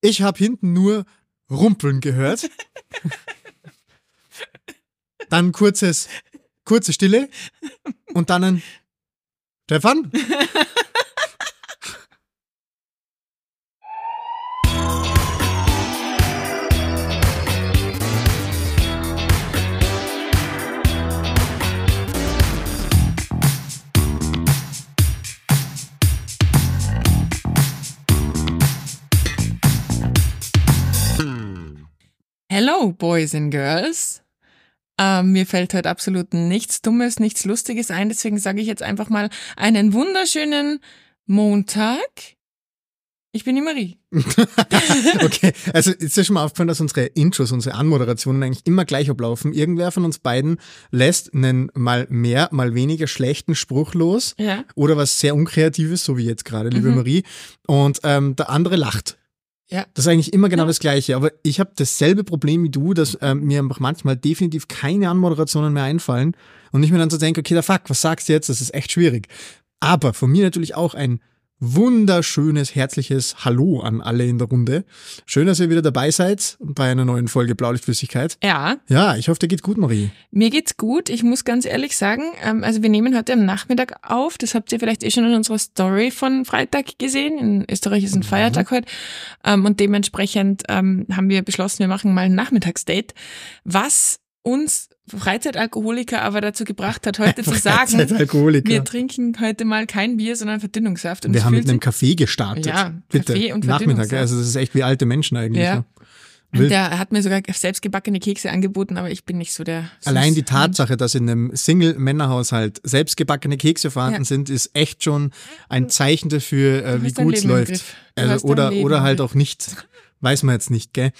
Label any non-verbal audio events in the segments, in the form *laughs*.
Ich habe hinten nur Rumpeln gehört. dann kurzes, kurze Stille und dann ein Stefan? Hello, Boys and Girls. Ähm, mir fällt heute absolut nichts Dummes, nichts Lustiges ein, deswegen sage ich jetzt einfach mal einen wunderschönen Montag. Ich bin die Marie. *laughs* *laughs* okay, also ist ja schon mal aufgefallen, dass unsere Intros, unsere Anmoderationen eigentlich immer gleich ablaufen. Irgendwer von uns beiden lässt einen mal mehr, mal weniger schlechten Spruch los Ja. oder was sehr Unkreatives, so wie jetzt gerade, liebe Mhm. Marie. Und ähm, der andere lacht. Ja. Das ist eigentlich immer genau Ja. das Gleiche. Aber ich habe dasselbe Problem wie du, dass ähm, mir einfach manchmal definitiv keine Anmoderationen mehr einfallen und ich mir dann so denke, okay, der fuck, was sagst du jetzt? Das ist echt schwierig. Aber von mir natürlich auch ein wunderschönes, herzliches Hallo an alle in der Runde. Schön, dass ihr wieder dabei seid bei einer neuen Folge Blaulichtflüssigkeit. Ja, Ja, ich hoffe, dir geht gut, Marie. mir geht's gut. Ich muss ganz ehrlich sagen, ähm, also wir nehmen heute am Nachmittag auf. Das habt ihr vielleicht eh schon in unserer Story von Freitag gesehen. In Österreich ist ein Feiertag heute. Ähm, und dementsprechend ähm, haben wir beschlossen, wir machen mal ein Nachmittagsdate. Was uns Freizeitalkoholiker aber dazu gebracht hat, heute zu sagen, wir trinken heute mal kein Bier, sondern Verdünnungssaft. Und Wir haben mit einem Kaffee gestartet. Ja, Bitte. Kaffee und Nachmittag. Also das ist echt wie alte Menschen eigentlich. Ja. ne? Und der hat mir sogar selbstgebackene Kekse angeboten, aber ich bin nicht so der. Allein die Süß- Tatsache, dass in einem Single-Männerhaushalt selbstgebackene Kekse vorhanden Ja. sind, ist echt schon ein Zeichen dafür, äh, wie gut es läuft. Also, oder oder halt auch nicht. Weiß man jetzt nicht, gell?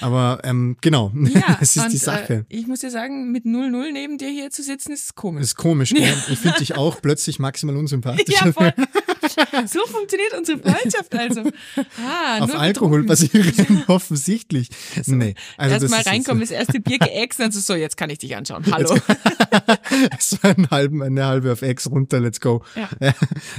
Aber ähm, genau, Ja, *laughs* das ist und, die Sache. Äh, ich muss dir sagen, mit 0-0 neben dir hier zu sitzen, ist komisch. Das ist komisch, gell? Ich finde dich auch plötzlich maximal *laughs* unsympathisch. ja, voll. *laughs* *laughs* so funktioniert unsere Freundschaft also. Ah, Auf Alkohol basierend, *laughs* offensichtlich. Nee, also Erstmal ist reinkommen, das erste Bier geäxt, und so, so, jetzt kann ich dich anschauen. Hallo. *laughs* es war ein halben, eine halbe auf Ex runter, let's go. Ja.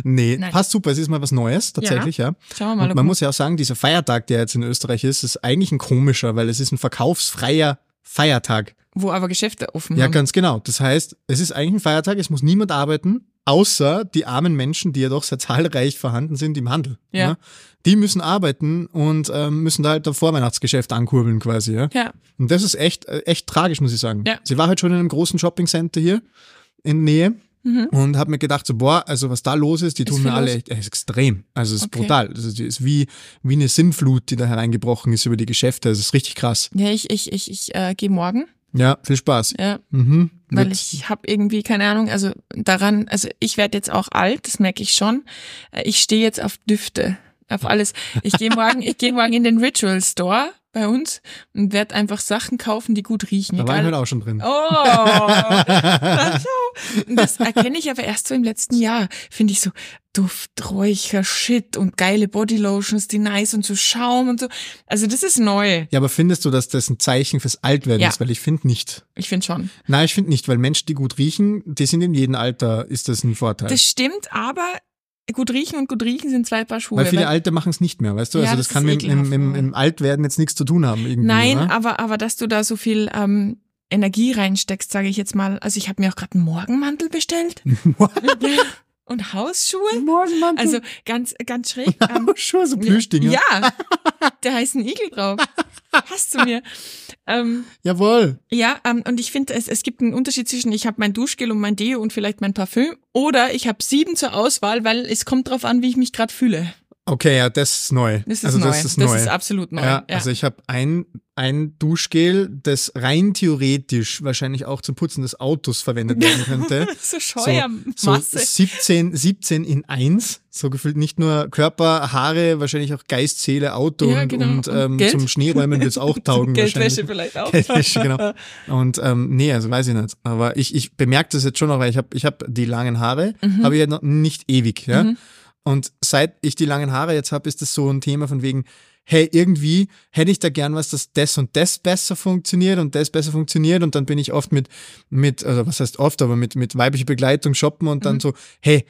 nee, Nein. passt super, es ist mal was Neues, tatsächlich, ja. Schauen wir mal, Und man muss ja auch sagen, dieser Feiertag, der jetzt in Österreich ist, ist eigentlich ein komischer, weil es ist ein verkaufsfreier Feiertag. Wo aber Geschäfte offen Ja, haben. ganz genau. Das heißt, es ist eigentlich ein Feiertag, es muss niemand arbeiten, außer die armen Menschen, die ja doch sehr zahlreich vorhanden sind im Handel. Ja. Ne? Die müssen arbeiten und ähm, müssen da halt das Vorweihnachtsgeschäft ankurbeln quasi. Ja? Ja. Und das ist echt, äh, echt tragisch, muss ich sagen. Ja. Sie war halt schon in einem großen Shoppingcenter hier in Nähe. Mhm. Und habe mir gedacht, so, boah, also was da los ist, die tun Ist mir alle echt, es ist extrem. Also es ist Okay. brutal. Also die ist wie, wie eine Sinnflut, die da hereingebrochen ist über die Geschäfte. Also es ist richtig krass. Ja, ich, ich, ich, ich äh, gehe morgen. Ja, viel Spaß. Ja, Mhm. weil Wird- ich habe irgendwie keine Ahnung, also daran, also ich werde jetzt auch alt, das merke ich schon. Äh, Ich stehe jetzt auf Düfte, auf alles. Ich gehe morgen, ich gehe morgen in den Ritual Store bei uns und werde einfach Sachen kaufen, die gut riechen. da war ich halt auch schon drin. Oh, *laughs* das erkenne ich aber erst so im letzten Jahr. Finde ich so Duft, Räucher, Shit und geile Bodylotions, die nice und so Schaum und so. Also das ist neu. Ja, aber findest du, dass das ein Zeichen fürs Altwerden Ja. ist? Weil ich finde nicht. Ich finde schon. Nein, ich finde nicht, weil Menschen, die gut riechen, die sind in jedem Alter, ist das ein Vorteil. Das stimmt, aber gut riechen und gut riechen sind zwei Paar Schuhe. weil viele weil- Alte machen es nicht mehr, weißt du? Ja, also das das, kann mit, im Altwerden jetzt nichts zu tun haben. Irgendwie, Nein, oder? aber, aber dass du da so viel ähm, Energie reinsteckst, sage ich jetzt mal. Also ich habe mir auch gerade einen Morgenmantel bestellt. *laughs* *laughs* und Hausschuhe. Morgenmantel. Also ganz, ganz schräg. *laughs* Ähm, Schuhe, so Plüschdinger. Ja, da heißt ein Igel drauf. Hast du mir. Ähm, Jawohl. ja, ähm, und ich finde, es, es gibt einen Unterschied zwischen, ich habe mein Duschgel und mein Deo und vielleicht mein Parfüm oder ich habe sieben zur Auswahl, weil es kommt drauf an, wie ich mich gerade fühle. Okay, ja, das ist neu. Das ist also neu. das ist neu. absolut neu. ja, also ich habe ein, ein Duschgel, das rein theoretisch wahrscheinlich auch zum Putzen des Autos verwendet *laughs* werden könnte. so so, Scheuermasse. so 17, 17 in 1, so gefühlt nicht nur Körper, Haare, wahrscheinlich auch Geist, Seele, Auto Ja, und, genau. und, ähm, zum Schneeräumen wird es auch *laughs* taugen. Geldwäsche vielleicht auch. Geldwäsche, genau. Und ähm, nee, also weiß ich nicht. Aber ich, ich bemerke das jetzt schon noch, weil ich habe ich hab die langen Haare, Mhm. habe ich ja noch nicht ewig, ja. Und seit ich die langen Haare jetzt habe, ist das so ein Thema von wegen, hey, irgendwie hätte ich da gern was, dass das und das besser funktioniert und das besser funktioniert und dann bin ich oft mit, mit, also was heißt oft, aber mit, mit weiblicher Begleitung shoppen und dann Mhm. so, hey,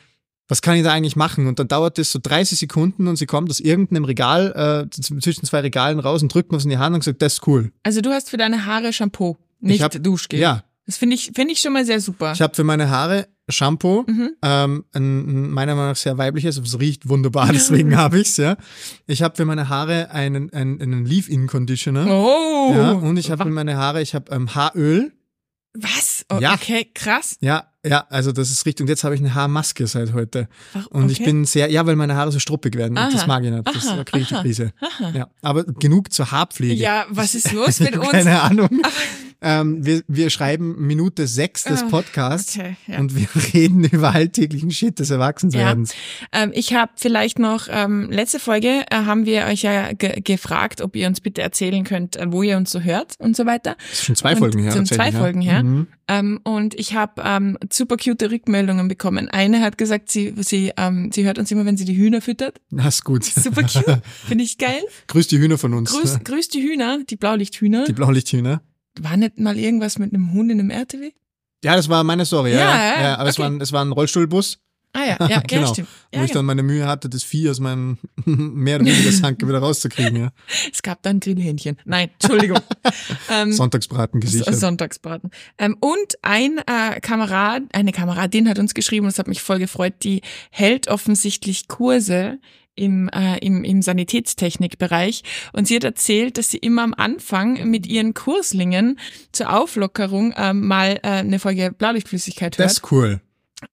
was kann ich da eigentlich machen? Und dann dauert das so 30 Sekunden und sie kommt aus irgendeinem Regal, äh, zwischen zwei Regalen raus und drückt mir was in die Hand und sagt, das ist cool. Also du hast für deine Haare Shampoo, nicht hab- Duschgel. Ja, Das finde ich, finde ich schon mal sehr super. ich habe für meine Haare Shampoo, Mhm. ähm, ein, ein meiner Meinung nach sehr weibliches, es riecht wunderbar, *laughs* deswegen habe ich's ja. Ich habe für meine Haare einen, einen, einen Leave-In-Conditioner. oh. Ja, und ich habe für meine Haare, ich habe ähm, Haaröl. Was? Oh, Ja. Okay, krass. Ja, ja, also das ist richtig. Und jetzt habe ich eine Haarmaske seit heute. Ach, Und ich okay. bin sehr, ja, weil meine Haare so struppig werden. Aha. Das mag ich nicht. Das Aha, kriege ich die. Krise. Aha. Ja, aber genug zur Haarpflege. Ja, was ist los *laughs* mit uns? Keine Ahnung. Ähm, wir, wir schreiben Minute sechs des Ah, Podcasts Okay, ja. und wir *laughs* reden über alltäglichen Shit des Erwachsenwerdens. Ähm, ich habe vielleicht noch, ähm, letzte Folge äh, haben wir euch ja ge gefragt, ob ihr uns bitte erzählen könnt, äh, wo ihr uns so hört und so weiter. Das ist schon zwei Und Folgen her. sind zwei Folgen ja. her. Mhm. Ähm, und ich habe ähm, super cute Rückmeldungen bekommen. Eine hat gesagt, sie, sie, ähm, sie hört uns immer, wenn sie die Hühner füttert. Das ist gut. Super cute. *laughs* Finde ich geil. Grüß die Hühner von uns. Grüß, grüß die Hühner, die Blaulichthühner. Die Blaulichthühner. War nicht mal irgendwas mit einem Hund in einem RTW? Ja, das war meine Story. Ja, Ja, ja, ja, aber es, okay. war ein, es war ein Rollstuhlbus, Ah ja, ja, *laughs* Genau. stimmt. wo ich dann meine Mühe hatte, das Vieh aus meinem *laughs* mehr oder weniger *laughs* Sanke wieder rauszukriegen. Ja. Es gab dann Grillhähnchen. Nein, Entschuldigung. ähm, Sonntagsbraten gesichert. Sonntagsbraten. Ähm, und ein äh, Kamerad, eine Kameradin hat uns geschrieben, und das hat mich voll gefreut, die hält offensichtlich Kurse im, äh, im, im Sanitätstechnikbereich. Und sie hat erzählt, dass sie immer am Anfang mit ihren Kurslingen zur Auflockerung ähm, mal äh, eine Folge Blaulichtflüssigkeit hört. Das ist cool.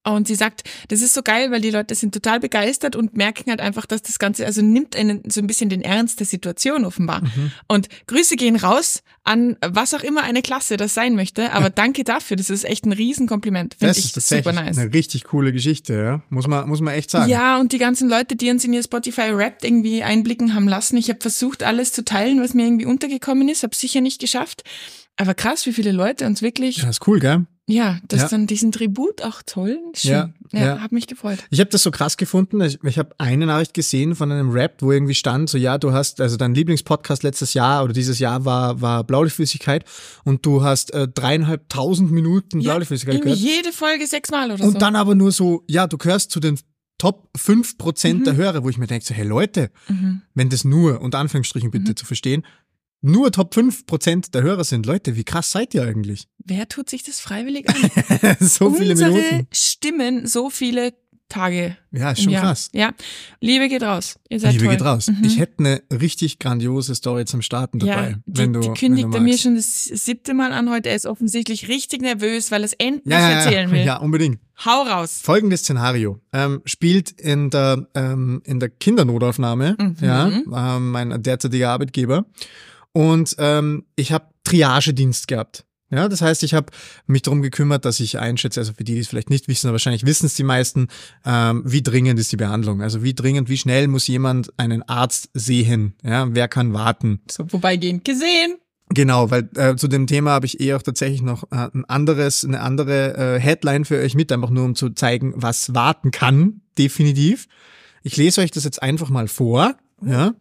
Und sie sagt, das ist so geil, weil die Leute sind total begeistert und merken halt einfach, dass das Ganze, also nimmt einen so ein bisschen den Ernst der Situation offenbar. Mhm. Und Grüße gehen raus an was auch immer eine Klasse das sein möchte, aber danke dafür, das ist echt ein Riesenkompliment. Finde Das ich ist tatsächlich super nice. eine richtig coole Geschichte, ja. Muss man, muss man echt sagen. Ja, und die ganzen Leute, die uns in ihr Spotify Rap irgendwie einblicken haben lassen. Ich habe versucht, alles zu teilen, was mir irgendwie untergekommen ist, habe sicher nicht geschafft. Aber krass, wie viele Leute uns wirklich, Ja, ist cool, gell? Ja, das Ja. dann diesen Tribut auch toll. Schön. Ja, Ja, ja. hat mich gefreut. Ich habe das so krass gefunden. Ich, ich habe eine Nachricht gesehen von einem Rap, wo irgendwie stand, so ja, du hast, also dein Lieblingspodcast letztes Jahr oder dieses Jahr war, war Blaulichtflüssigkeit und du hast äh, dreieinhalbtausend Minuten Ja, Blaulichtflüssigkeit gehört. jede Folge sechsmal oder Und so. dann aber nur so, ja, du gehörst zu den Top 5% der Hörer, wo ich mir denke, so, hey Leute, Mhm. wenn das nur, unter Anführungsstrichen bitte zu verstehen, nur Top 5% der Hörer sind, Leute, wie krass seid ihr eigentlich? Wer tut sich das freiwillig an? *laughs* so viele Unsere Minuten. Stimmen so viele Tage. Ja, ist schon Jahr. krass. Ja, Liebe geht raus. Ihr seid Liebe toll. geht raus. Mhm. Ich hätte eine richtig grandiose Story zum Starten dabei. ja, wenn die, du, die kündigt wenn er mir schon das siebte Mal an heute. Er ist offensichtlich richtig nervös, weil er es endlich ja, ja, erzählen will. ja, unbedingt. Hau raus. Folgendes Szenario ähm, spielt in der, ähm, in der Kindernotaufnahme, Mhm. ja, ähm, mein derzeitiger Arbeitgeber. Und ähm, ich habe Triagedienst gehabt. Ja, das heißt, ich habe mich darum gekümmert, dass ich einschätze, also für die, die es vielleicht nicht wissen, aber wahrscheinlich wissen es die meisten, ähm, wie dringend ist die Behandlung. Also wie dringend, wie schnell muss jemand einen Arzt sehen? Ja, wer kann warten? So vorbeigehend gesehen. Genau, weil äh, zu dem Thema habe ich eh auch tatsächlich noch äh, ein anderes, eine andere äh, Headline für euch mit, einfach nur um zu zeigen, was warten kann, definitiv. Ich lese euch das jetzt einfach mal vor. Ja.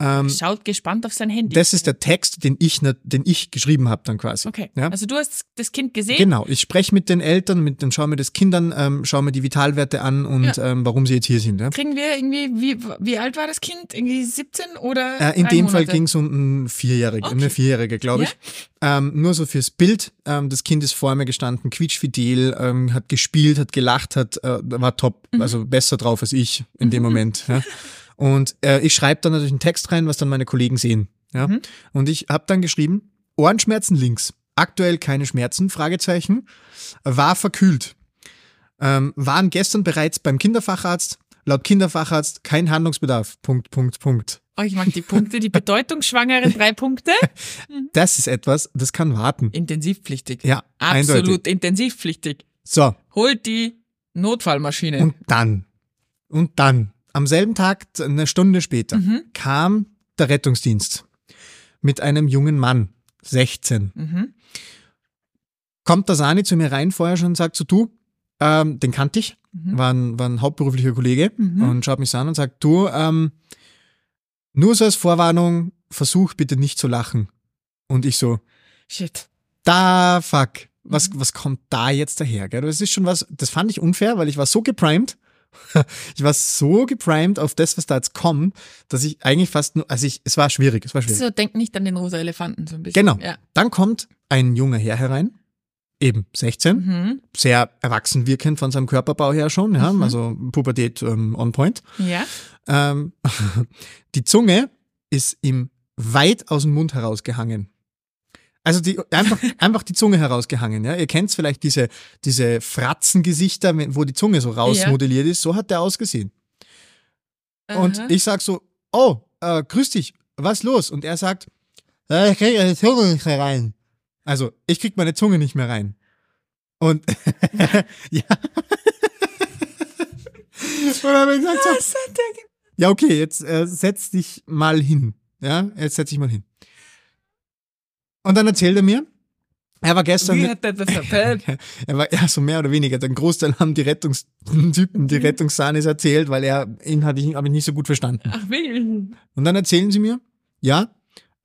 Ähm, Schaut gespannt auf sein Handy. das ist der Text, den ich, den ich geschrieben habe dann quasi. okay. Ja. Also du hast das Kind gesehen. Genau, ich spreche mit den Eltern, mit den, schaue mir das Kindern, ähm, schaue mir die Vitalwerte an und Ja. ähm, warum sie jetzt hier sind. Ja. Kriegen wir irgendwie, wie, wie alt war das Kind? Irgendwie 17 oder? Äh, in dem Fall Monate? ging es um ein Vierjährige, Okay. eine Vierjährige, glaube ich. Ähm, nur so fürs Bild. Ähm, das Kind ist vor mir gestanden, quietschfidel, ähm, hat gespielt, hat gelacht, hat, äh, war top, Mhm. also besser drauf als ich in dem Moment. Ja. *laughs* Und äh, ich schreibe dann natürlich einen Text rein, was dann meine Kollegen sehen. Ja. Mhm. Und ich habe dann geschrieben, Ohrenschmerzen links, aktuell keine Schmerzen, Fragezeichen, war verkühlt. Ähm, waren gestern bereits beim Kinderfacharzt, laut Kinderfacharzt kein Handlungsbedarf. Punkt, Punkt, Punkt. Oh, ich mag die Punkte, die bedeutungsschwangeren drei Punkte. *laughs* Das ist etwas, das kann warten. Intensivpflichtig. Ja, Absolut eindeutig. intensivpflichtig. So, Holt die Notfallmaschine. und dann, und dann, am selben Tag, eine Stunde später, Mhm. kam der Rettungsdienst mit einem jungen Mann, 16. Mhm. Kommt der Sani zu mir rein vorher schon und sagt so, du, ähm, den kannte ich, Mhm. war ein, war ein hauptberuflicher Kollege Mhm. und schaut mich so an und sagt, du, ähm, nur so als Vorwarnung, versuch bitte nicht zu lachen. Und ich so, Shit. da fuck, was, Mhm. was kommt da jetzt daher? Gell? Das ist schon was, das fand ich unfair, weil ich war so geprimed *laughs* ich war so geprimed auf das, was da jetzt kommt, dass ich eigentlich fast nur, also ich, es war schwierig, es war schwierig. So, denk nicht an den rosa Elefanten so ein bisschen. Genau. Ja. Dann kommt ein junger Herr herein, eben 16, Mhm. sehr erwachsen wirkend von seinem Körperbau her schon, ja, Mhm. also Pubertät ähm, on point. Ja. Ähm, *laughs* die Zunge ist ihm weit aus dem Mund herausgehangen. Also die, einfach, *laughs* einfach die Zunge herausgehangen. Ja? Ihr kennt vielleicht diese, diese Fratzengesichter, wo die Zunge so rausmodelliert ist. So hat der ausgesehen. Und Aha. ich sag so, oh, äh, grüß dich, was los? Und er sagt, "Ja, ich krieg meine Zunge nicht mehr rein. Also, ich krieg meine Zunge nicht mehr rein. Und *laughs* ja. *laughs* Und dann hab ich gesagt, so, ja, okay, jetzt äh, setz dich mal hin. Ja, jetzt setz dich mal hin. Und dann erzählt er mir, er war gestern Wie hat das verpellt? *laughs* er war ja so mehr oder weniger. Den Großteil haben die Rettungstypen, die Rettungssahnes erzählt, weil er ihn hatte ich, hab ich nicht so gut verstanden. Ach, will. Und dann erzählen sie mir, ja,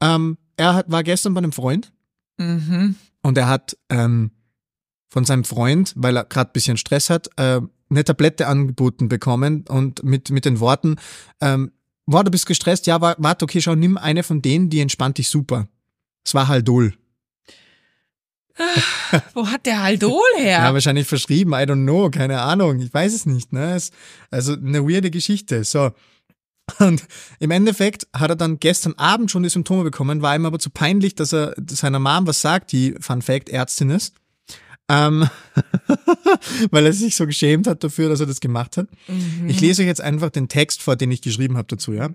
ähm, er hat, war gestern bei einem Freund Mhm. und er hat ähm, von seinem Freund, weil er gerade bisschen Stress hat, äh, eine Tablette angeboten bekommen und mit, mit den Worten, ähm, war du bist gestresst, ja, wa- warte, okay, schau, nimm eine von denen, die entspannt dich super. Es war Haldol. Wo hat der Haldol *laughs* her? Ja. wahrscheinlich verschrieben, I don't know, keine Ahnung, ich weiß es nicht. Ne? Es, also eine weirde Geschichte. So. Und im Endeffekt hat er dann gestern Abend schon die Symptome bekommen, war ihm aber zu peinlich, dass er seiner Mom was sagt, die Fun Fact Ärztin ist. Ähm, *laughs* weil er sich so geschämt hat dafür, dass er das gemacht hat. Mhm. Ich lese euch jetzt einfach den Text vor, den ich geschrieben habe dazu, ja.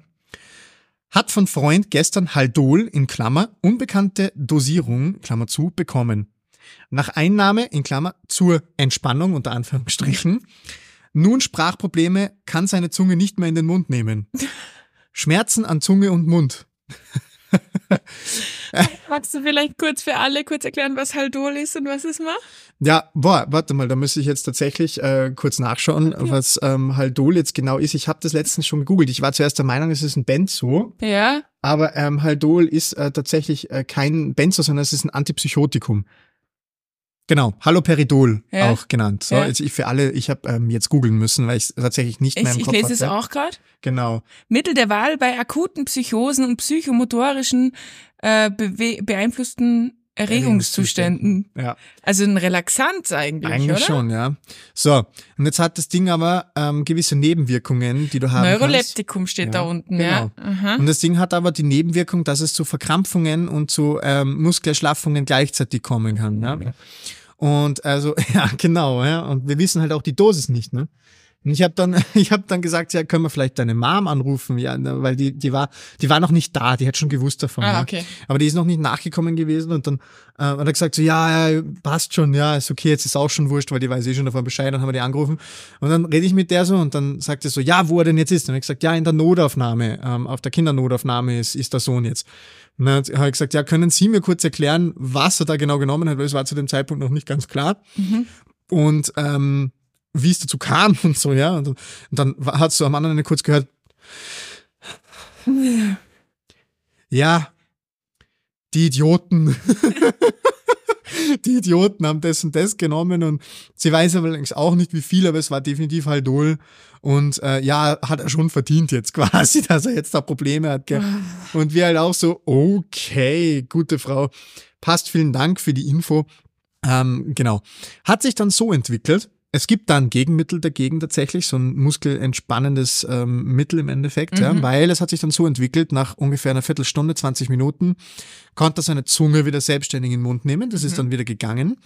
Hat von Freund gestern Haldol in Klammer unbekannte Dosierung, Klammer zu, bekommen. Nach Einnahme in Klammer zur Entspannung unter Anführungsstrichen. Nun Sprachprobleme, kann seine Zunge nicht mehr in den Mund nehmen. Schmerzen an Zunge und Mund. *laughs* Magst du vielleicht kurz für alle kurz erklären, was Haldol ist und was es macht? Ja, boah, warte mal, da müsste ich jetzt tatsächlich äh, kurz nachschauen, was ähm, Haldol jetzt genau ist. Ich habe das letztens schon gegoogelt. Ich war zuerst der Meinung, es ist ein Benzo. Ja. Aber ähm, Haldol ist äh, tatsächlich äh, kein Benzo, sondern es ist ein Antipsychotikum. Genau, Haloperidol Ja. auch genannt. So, Ja. jetzt ich für alle, ich habe ähm, jetzt googeln müssen, weil ich es tatsächlich nicht Ich, mehr im ich Kopf lese es hatte. auch gerade. Genau. Mittel der Wahl bei akuten Psychosen und psychomotorischen äh, beeinflussten Erregungszuständen. Ja, Also ein Relaxant eigentlich, eigentlich oder? schon, ja. So, und jetzt hat das Ding aber ähm, gewisse Nebenwirkungen, die du haben kannst. Neuroleptikum steht da Ja, unten, genau. ja. Aha. Und das Ding hat aber die Nebenwirkung, dass es zu Verkrampfungen und zu ähm, Muskelerschlaffungen gleichzeitig kommen kann. Ja? Und also, *laughs* ja, genau, ja. Und wir wissen halt auch die Dosis nicht, ne? Und ich habe dann, *laughs* ich habe dann gesagt, ja, können wir vielleicht deine Mom anrufen, ja, ne, weil die, die war, die war noch nicht da, die hat schon gewusst davon. Ah, ja. okay. Aber die ist noch nicht nachgekommen gewesen und dann äh, hat er gesagt so, ja, ja, passt schon, ja, ist okay, jetzt ist auch schon wurscht, weil die weiß eh schon davon Bescheid, dann haben wir die angerufen und dann rede ich mit der so und dann sagt er so, ja, wo er denn jetzt ist? Und ich gesagt, ja, in der Notaufnahme, ähm, auf der Kindernotaufnahme ist, ist der Sohn jetzt. Und dann habe ich gesagt, ja, können Sie mir kurz erklären, was er da genau genommen hat, weil es war zu dem Zeitpunkt noch nicht ganz klar. Und ähm, wie es dazu kam *laughs* und so, ja. Und, dann- und dann hat so am anderen Ende kurz gehört, *laughs* ja, die Idioten. *laughs* *laughs* die Idioten haben das und das genommen und sie weiß aber allerdings auch nicht, wie viel, aber es war definitiv Haldol. Und äh, ja, hat er schon verdient jetzt *laughs* quasi, dass er jetzt da Probleme hat. Gell? Und wir halt auch so, okay, gute Frau, passt, vielen Dank für die Info. Ähm, genau. Hat sich dann so entwickelt. Es gibt da ein Gegenmittel dagegen tatsächlich, so ein muskelentspannendes ähm, Mittel im Endeffekt, ja, weil es hat sich dann so entwickelt, nach ungefähr einer Viertelstunde, 20 Minuten, konnte er seine Zunge wieder selbstständig in den Mund nehmen. Das ist dann wieder gegangen.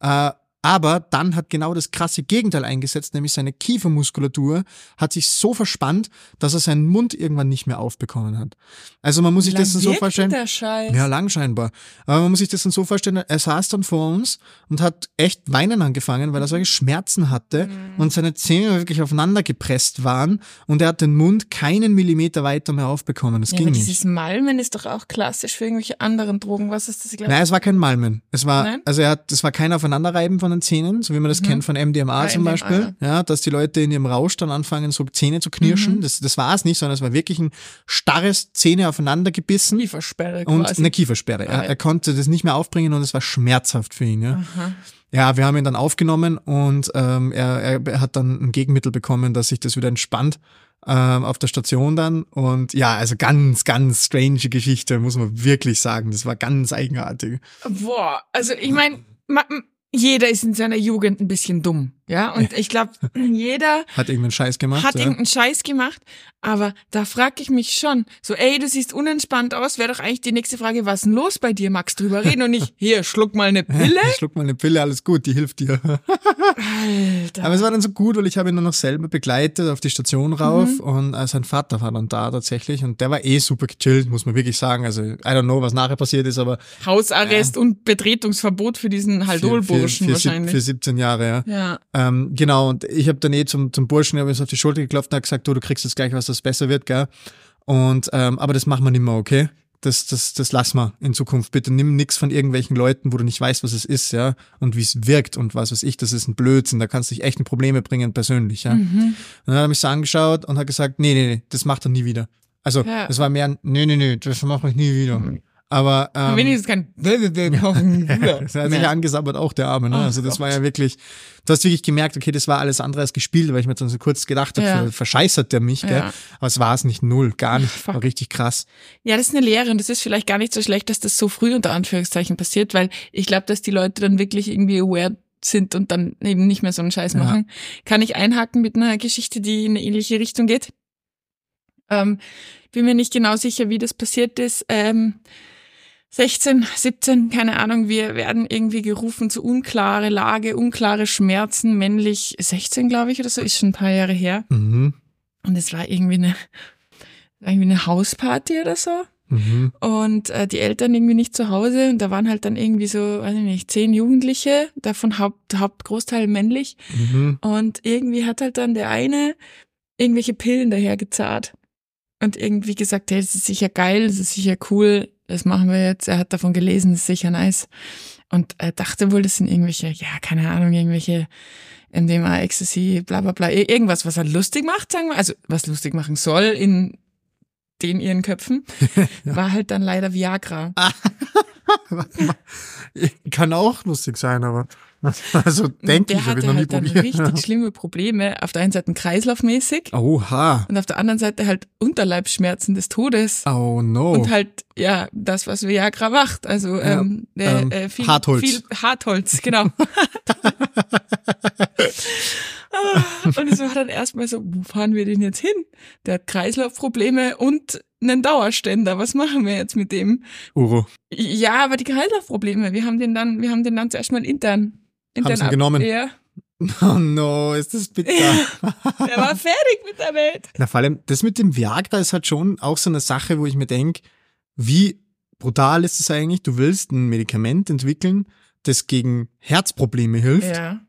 Äh, aber dann hat genau das krasse Gegenteil eingesetzt, nämlich seine Kiefermuskulatur hat sich so verspannt, dass er seinen Mund irgendwann nicht mehr aufbekommen hat. Also man muss sich das dann so vorstellen. Der Scheiß. Ja, lang scheinbar. Aber man muss sich das dann so vorstellen, er saß dann vor uns und hat echt weinen angefangen, weil er solche Schmerzen hatte Mhm. und seine Zähne wirklich aufeinander gepresst waren und er hat den Mund keinen Millimeter weiter mehr aufbekommen. Das ja, ging aber nicht. dieses Malmen ist doch auch klassisch für irgendwelche anderen Drogen. Was ist das? Nein, es war kein Malmen. Es war, Nein? also er hat, es war kein Aufeinanderreiben von an Zähnen, so wie man das Mhm. kennt von MDMA Ah, zum MDMA, Beispiel. Ja, dass die Leute in ihrem Rausch dann anfangen, so Zähne zu knirschen. Mhm. Das, das war es nicht, sondern es war wirklich ein starres Zähne aufeinander gebissen Kiefersperre und quasi. eine Kiefersperre. Ah, Er, ja. er konnte das nicht mehr aufbringen und es war schmerzhaft für ihn. Ja. Aha. Ja, wir haben ihn dann aufgenommen und ähm, er, er, er hat dann ein Gegenmittel bekommen, dass sich das wieder entspannt ähm, auf der Station dann. Und ja, also ganz, ganz strange Geschichte, muss man wirklich sagen. Das war ganz eigenartig. Boah, also ich meine, jeder ist in seiner Jugend ein bisschen dumm, ja. Und ich glaube, *clears throat* jeder Hat irgendeinen Scheiß gemacht. hat ja. irgendeinen Scheiß gemacht, aber da frag ich mich schon, so, ey, du siehst unentspannt aus, wäre doch eigentlich die nächste Frage, was ist denn los bei dir? Magst drüber reden und nicht, *laughs* hier, schluck mal eine Pille? *laughs* Schluck mal eine Pille, alles gut, die hilft dir. Alter. Aber es war dann so gut, weil ich habe ihn dann noch selber begleitet auf die Station rauf Mhm. und äh, sein Vater war dann da tatsächlich und der war eh super gechillt, muss man wirklich sagen. Also I don't know, was nachher passiert ist, aber Hausarrest und Betretungsverbot für diesen Haldol-Burschen wahrscheinlich. für 17 Jahre, ja. ja. Ähm, genau, und ich habe dann eh zum, zum Burschen, hab ihm so auf die Schulter geklopft und hab gesagt, du, du kriegst jetzt gleich was, das besser wird, gell? Und, ähm, aber das machen wir nicht mehr, okay? Das, das, das lass mal in Zukunft. Bitte nimm nix von irgendwelchen Leuten, wo du nicht weißt, was es ist, ja, und wie es wirkt und was weiß ich, das ist ein Blödsinn, da kannst du dich echt in Probleme bringen, persönlich, ja. Mhm. Und dann hat er mich so angeschaut und hat gesagt, nee, nee, nee, das macht er nie wieder. Also, Ja. das war mehr ein, nee, nee, nee, das mache ich nie wieder. Aber, ähm, Wenigstens kein *laughs* *laughs* er hat sich angesabbert, auch der Arme. Ne? Oh also das war ja wirklich, du hast wirklich gemerkt, okay, das war alles andere als gespielt, weil ich mir dann so kurz gedacht habe, Ja. verscheißert der mich, gell? Ja. Aber es war es nicht null, gar nicht. War richtig krass. Ja, das ist eine Lehre und das ist vielleicht gar nicht so schlecht, dass das so früh unter Anführungszeichen passiert, weil ich glaube, dass die Leute dann wirklich irgendwie aware sind und dann eben nicht mehr so einen Scheiß Ja. machen. Kann ich einhaken mit einer Geschichte, die in eine ähnliche Richtung geht? Ähm, bin mir nicht genau sicher, wie das passiert ist. Ähm, 16, 17, keine Ahnung, wir werden irgendwie gerufen zu unklare Lage, unklare Schmerzen, männlich 16, glaube ich, oder so, ist schon ein paar Jahre her. Mhm. Und es war irgendwie eine, irgendwie eine Hausparty oder so Mhm. und äh, die Eltern irgendwie nicht zu Hause und da waren halt dann irgendwie so, weiß ich nicht, zehn Jugendliche, davon Haupt, Hauptgroßteil männlich Mhm. und irgendwie hat halt dann der eine irgendwelche Pillen daher gezahlt und irgendwie gesagt, hey, das ist sicher geil, das ist sicher cool, das machen wir jetzt. Er hat davon gelesen, das ist sicher nice und er dachte wohl, das sind irgendwelche, ja, keine Ahnung, irgendwelche MDMA, Ecstasy, bla bla bla, ir- irgendwas, was er lustig macht, sagen wir, also was lustig machen soll in den ihren Köpfen, *laughs* war halt dann leider Viagra. *laughs* Kann auch lustig sein, aber *laughs* also denke der ich, habe ich noch nie halt dann probiert. richtig *laughs* schlimme Probleme. Auf der einen Seite kreislaufmäßig Oha. und auf der anderen Seite halt Unterleibsschmerzen des Todes. Oh no. Und halt, ja, das, was Viagra macht. Also Ja, ähm, äh, ähm, äh, viel, Hartholz. viel Hartholz, genau. *laughs* Ah, und es war dann erstmal so, wo fahren wir denn jetzt hin? Der hat Kreislaufprobleme und einen Dauerständer. Was machen wir jetzt mit dem? Uro. Ja, aber die Kreislaufprobleme, wir haben den dann, wir haben den dann zuerst mal intern. Intern ihn genommen? Ja. *laughs* Oh no, ist das bitter. *laughs* Der war fertig mit der Welt. Na, vor allem, das mit dem Viagra ist halt schon auch so eine Sache, wo ich mir denke, wie brutal ist es eigentlich? Du willst ein Medikament entwickeln, das gegen Herzprobleme hilft. Ja.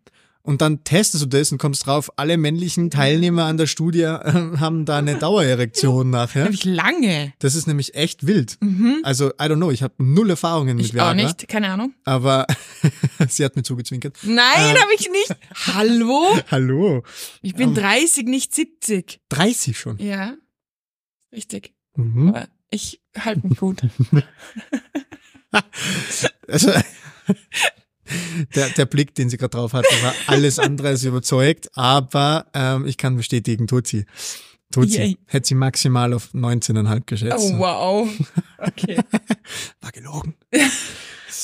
Und dann testest du das und kommst drauf, alle männlichen Teilnehmer an der Studie äh, haben da eine Dauererektion nachher. Habe ich lange. Das ist nämlich echt wild. Mhm. Also, I don't know, ich habe null Erfahrungen mit Ich Viagra. auch nicht, keine Ahnung. Aber *laughs* sie hat mir zugezwinkert. Nein, Ähm. habe ich nicht. Hallo? *laughs* Hallo. Ich bin Ähm. 30, nicht 70. 30 schon. Ja. Richtig. Mhm. Aber ich halte mich gut. *laughs* Also, der, der Blick, den sie gerade drauf hatte, war alles andere als überzeugt, aber ähm, ich kann bestätigen, tut sie. Tut sie. Hätte sie maximal auf 19,5 geschätzt. Oh, wow. Okay. *laughs* War gelogen.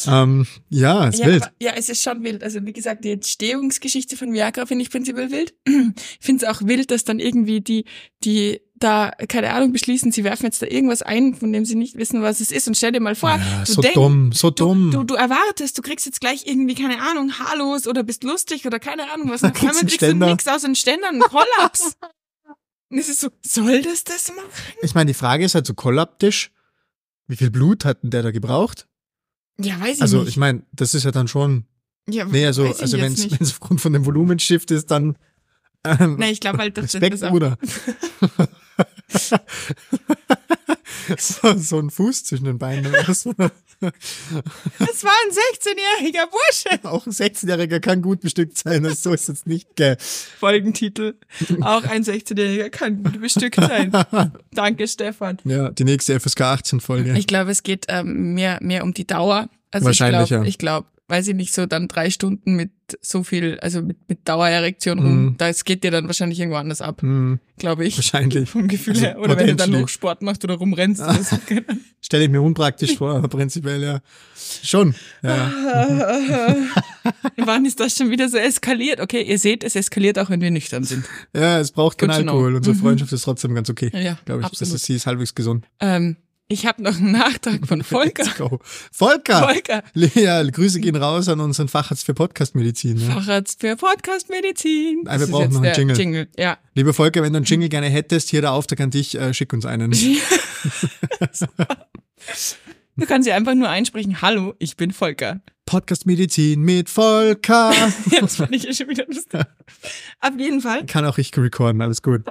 ähm, ja, ist ja, wild. aber, ja, es ist schon wild. Also wie gesagt, die Entstehungsgeschichte von Viagra finde ich prinzipiell wild. *clears throat* Ich finde es auch wild, dass dann irgendwie die, die da, keine Ahnung, beschließen, sie werfen jetzt da irgendwas ein, von dem sie nicht wissen, was es ist. Und stell dir mal vor, ja, du so denkst, dumm, so dumm. Du, du erwartest, du kriegst jetzt gleich irgendwie, keine Ahnung, haarlos oder bist lustig oder keine Ahnung was. Dann *laughs* einen kriegst du nichts aus einem Ständer, einen Kollaps. *laughs* Und es ist so, soll das das machen? ich meine, die Frage ist halt so kollaptisch. Wie viel Blut hat denn der da gebraucht? Ja, weiß ich Also, nicht. ich meine, das ist ja dann schon. ja, Nee, also, also wenn es aufgrund von dem Volumenshift ist, dann. Ähm, Nein, ich glaube halt, dass Respekt, das auch, Bruder. *laughs* so, so ein Fuß zwischen den Beinen. Das war ein 16-jähriger Bursche. Auch ein 16-Jähriger kann gut bestückt sein, also so ist es nicht, gell? Folgentitel. Auch ein 16-jähriger kann gut bestückt sein. Danke, Stefan. Ja, die nächste FSK 18 Folge. Ich glaube, es geht ähm, mehr, mehr um die Dauer. Also Wahrscheinlich, ich glaube, ja. ich glaube, weiß ich nicht, so dann drei Stunden mit so viel, also mit, mit Dauererektion rum, Mhm. das geht dir dann wahrscheinlich irgendwo anders ab, Hm, glaube ich. wahrscheinlich. Vom Gefühl Also her. Oder wenn du dann noch Sport machst oder rumrennst. so. *laughs* Stelle ich mir unpraktisch vor, aber prinzipiell ja. Schon. Ja. *laughs* Wann ist das schon wieder so eskaliert? Okay, ihr seht, es eskaliert auch, wenn wir nüchtern sind. ja es braucht keinen. Alkohol. Unsere Mhm. Freundschaft ist trotzdem ganz okay. Ja, Glaube ich. absolut. Das ist, sie ist halbwegs gesund. Ähm, ich habe noch einen Nachtrag von *laughs* Volker. Let's go. Volker! Volker, Ja, Grüße gehen raus an unseren Facharzt für Podcastmedizin. Ja. Facharzt für Podcastmedizin. Ah, wir Das brauchen noch einen Jingle. Jingle. Ja. Lieber Volker, wenn du einen Jingle gerne hättest, hier der Auftrag an dich, äh, schick uns einen. *laughs* *laughs* Du kannst ja einfach nur einsprechen, hallo, ich bin Volker. Podcastmedizin mit Volker. Ja, das fand ich ja schon wieder lustig. Auf jeden Fall Kann auch ich recorden, alles gut.